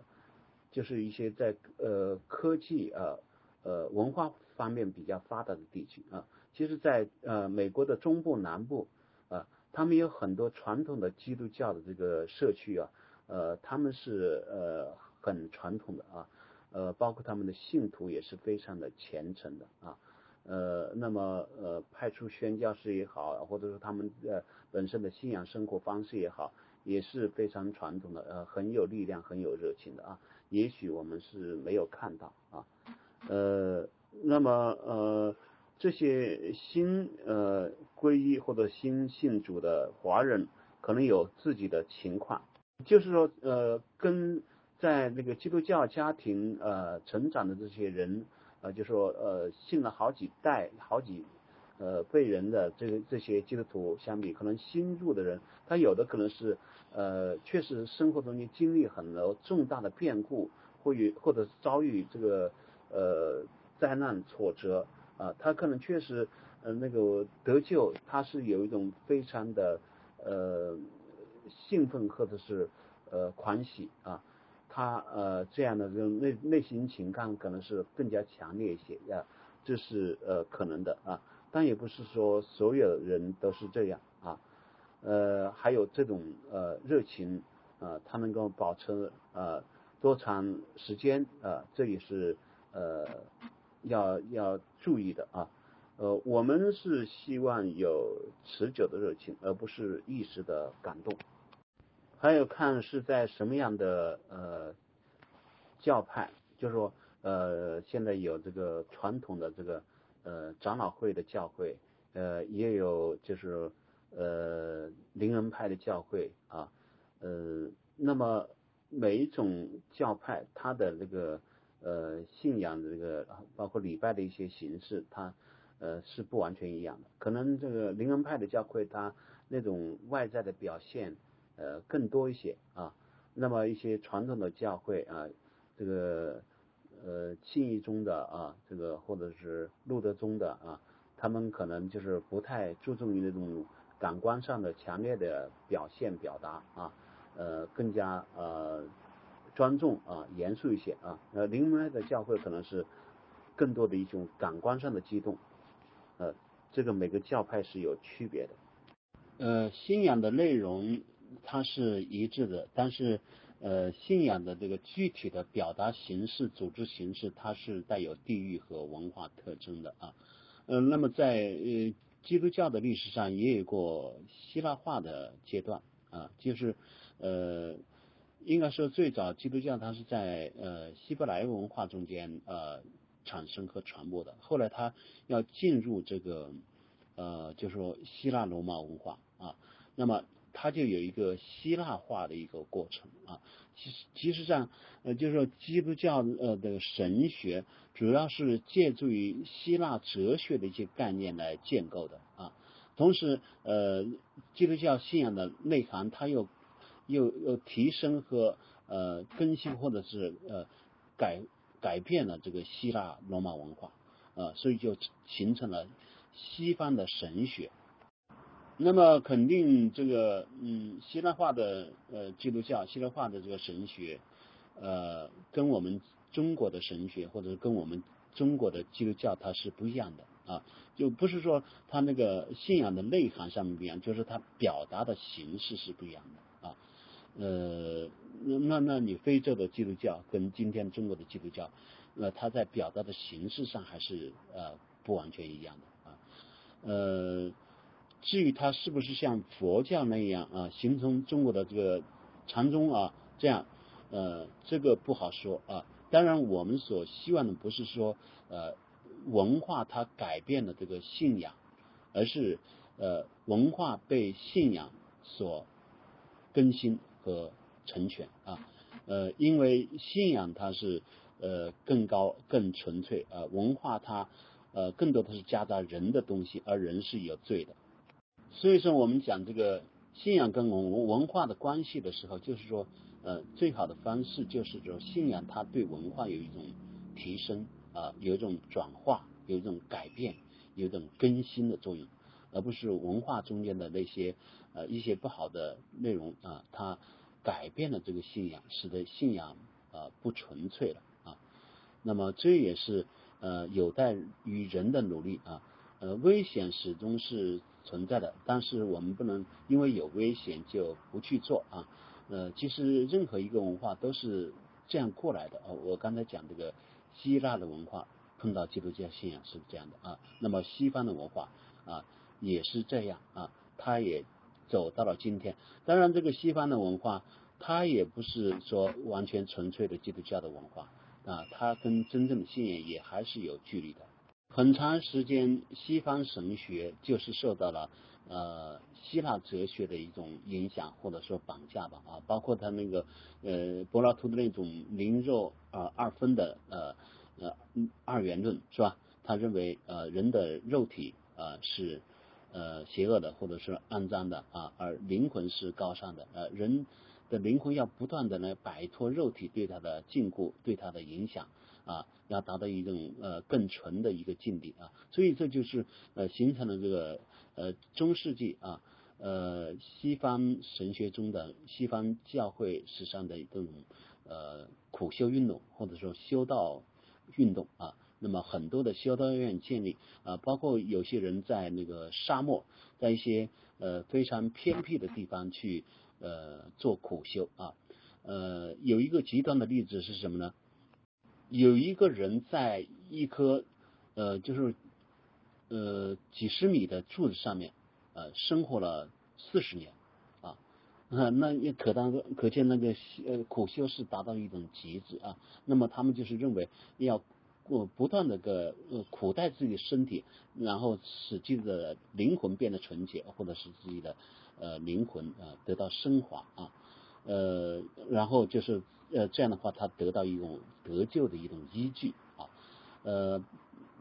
就是一些在呃科技啊、呃文化方面比较发达的地区啊。其实，在呃美国的中部、南部啊，他们有很多传统的基督教的这个社区啊，呃，他们是呃很传统的啊。呃，包括他们的信徒也是非常的虔诚的啊，呃，那么呃，派出宣教士也好，或者说他们呃本身的信仰生活方式也好，也是非常传统的，呃，很有力量、很有热情的啊。也许我们是没有看到啊，呃，那么呃，这些新呃皈依或者新信主的华人，可能有自己的情况，就是说呃跟。在那个基督教家庭呃成长的这些人呃，就说呃信了好几代、好几呃辈人的这个这些基督徒相比，可能新入的人，他有的可能是呃确实生活中间经历很多重大的变故，或与或者遭遇这个呃灾难挫折啊，他可能确实呃那个得救，他是有一种非常的呃兴奋或者是呃欢喜啊。他呃这样的这种内内心情感可能是更加强烈一些啊，这是呃可能的啊，但也不是说所有人都是这样啊，呃还有这种呃热情啊，他能够保持呃多长时间啊，这也是呃要要注意的啊，呃我们是希望有持久的热情，而不是一时的感动。还有看是在什么样的呃教派，就是说呃现在有这个传统的这个呃长老会的教会，呃也有就是呃灵恩派的教会啊，呃那么每一种教派它的这个呃信仰的这个包括礼拜的一些形式，它呃是不完全一样的。可能这个灵恩派的教会，它那种外在的表现。呃，更多一些啊，那么一些传统的教会啊，这个呃信义中的啊，这个或者是路德宗的啊，他们可能就是不太注重于那种感官上的强烈的表现表达啊，呃，更加呃庄重啊，严肃一些啊，呃，灵门的教会可能是更多的一种感官上的激动，呃，这个每个教派是有区别的，呃，信仰的内容。它是一致的，但是呃，信仰的这个具体的表达形式、组织形式，它是带有地域和文化特征的啊。嗯，那么在呃基督教的历史上也有过希腊化的阶段啊，就是呃，应该说最早基督教它是在呃希伯来文化中间呃产生和传播的，后来它要进入这个呃，就是说希腊罗马文化啊，那么。它就有一个希腊化的一个过程啊，其实其实上呃就是说基督教呃的神学主要是借助于希腊哲学的一些概念来建构的啊，同时呃基督教信仰的内涵它又又又提升和呃更新或者是呃改改变了这个希腊罗马文化。啊，所以就形成了西方的神学。那么肯定这个嗯，希腊化的呃基督教，希腊化的这个神学，呃，跟我们中国的神学或者跟我们中国的基督教它是不一样的啊，就不是说它那个信仰的内涵上面不一样，就是它表达的形式是不一样的啊，呃，那那你非洲的基督教跟今天中国的基督教，那它在表达的形式上还是呃不完全一样的啊，呃。至于它是不是像佛教那样啊，形成中国的这个禅宗啊，这样呃，这个不好说啊。当然，我们所希望的不是说呃文化它改变了这个信仰，而是呃文化被信仰所更新和成全啊。呃，因为信仰它是呃更高更纯粹啊，文化它呃更多的是夹杂人的东西，而人是有罪的。所以说，我们讲这个信仰跟文文化的关系的时候，就是说，呃，最好的方式就是说，信仰它对文化有一种提升啊，有一种转化，有一种改变，有一种更新的作用，而不是文化中间的那些呃一些不好的内容啊，它改变了这个信仰，使得信仰啊不纯粹了啊。那么这也是呃有待于人的努力啊。呃，危险始终是存在的，但是我们不能因为有危险就不去做啊。呃，其实任何一个文化都是这样过来的啊。我刚才讲这个希腊的文化碰到基督教信仰是这样的啊，那么西方的文化啊也是这样啊，它也走到了今天。当然，这个西方的文化它也不是说完全纯粹的基督教的文化啊，它跟真正的信仰也还是有距离的。很长时间，西方神学就是受到了呃希腊哲学的一种影响或者说绑架吧啊，包括他那个呃柏拉图的那种灵肉啊二分的呃呃二元论是吧？他认为呃人的肉体啊是呃邪恶的或者是肮脏的啊，而灵魂是高尚的呃人的灵魂要不断的来摆脱肉体对他的禁锢对他的影响。啊，要达到一种呃更纯的一个境地啊，所以这就是呃形成了这个呃中世纪啊呃西方神学中的西方教会史上的这种呃苦修运动或者说修道运动啊，那么很多的修道院建立啊，包括有些人在那个沙漠，在一些呃非常偏僻的地方去呃做苦修啊，呃有一个极端的例子是什么呢？有一个人在一棵呃，就是呃几十米的柱子上面呃生活了四十年啊，那也可当可见那个呃苦修是达到一种极致啊。那么他们就是认为要不不断的个呃苦待自己的身体，然后使自己的灵魂变得纯洁，或者使自己的呃灵魂啊得到升华啊。呃，然后就是呃这样的话，他得到一种得救的一种依据啊，呃，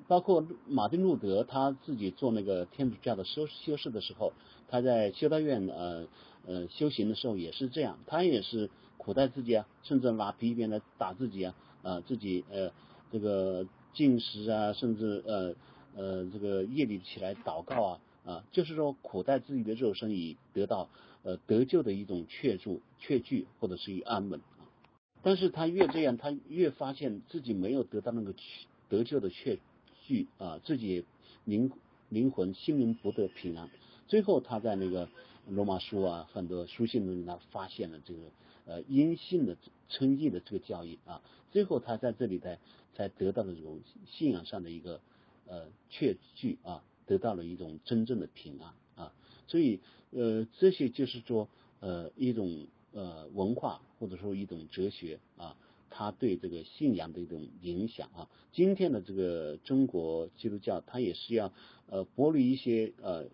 包括马丁路德他自己做那个天主教的修修士的时候，他在修道院呃呃修行的时候也是这样，他也是苦待自己啊，甚至拿皮鞭来打自己啊，啊自己呃这个进食啊，甚至呃呃这个夜里起来祷告啊啊，就是说苦待自己的肉身以得到。呃，得救的一种确住、确据，或者是一安稳。但是他越这样，他越发现自己没有得到那个得救的确据啊，自己灵灵魂、心灵不得平安。最后他在那个罗马书啊，很多书信中，他发现了这个呃阴性的称义的这个教义啊。最后他在这里才才得到了这种信仰上的一个呃确据啊，得到了一种真正的平安啊。所以。呃，这些就是说，呃，一种呃文化或者说一种哲学啊，它对这个信仰的一种影响啊。今天的这个中国基督教，它也是要呃剥离一些呃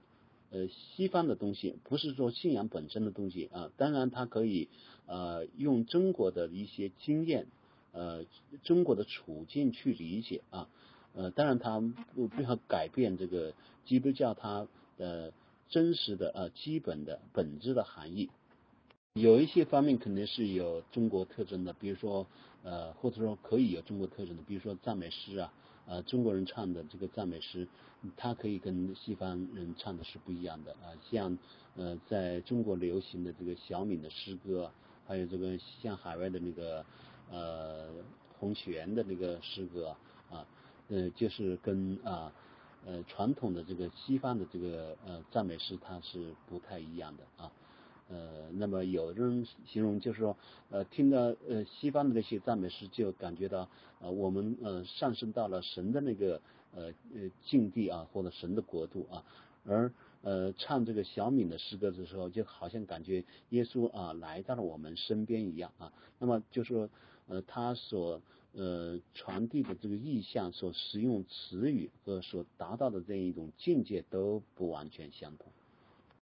呃西方的东西，不是说信仰本身的东西啊。当然，它可以呃用中国的一些经验，呃中国的处境去理解啊。呃，当然，它不不要改变这个基督教它的。真实的呃基本的本质的含义，有一些方面肯定是有中国特征的，比如说呃或者说可以有中国特征的，比如说赞美诗啊，呃中国人唱的这个赞美诗，它可以跟西方人唱的是不一样的啊，像呃在中国流行的这个小敏的诗歌，还有这个像海外的那个呃洪泉的那个诗歌啊，呃就是跟啊。呃，传统的这个西方的这个呃赞美诗，它是不太一样的啊。呃，那么有人形容就是说，呃，听到呃西方的那些赞美诗，就感觉到呃我们呃上升到了神的那个呃呃境地啊，或者神的国度啊。而呃唱这个小敏的诗歌的时候，就好像感觉耶稣啊来到了我们身边一样啊。那么就说呃他所。呃，传递的这个意象，所使用词语和所达到的这样一种境界都不完全相同。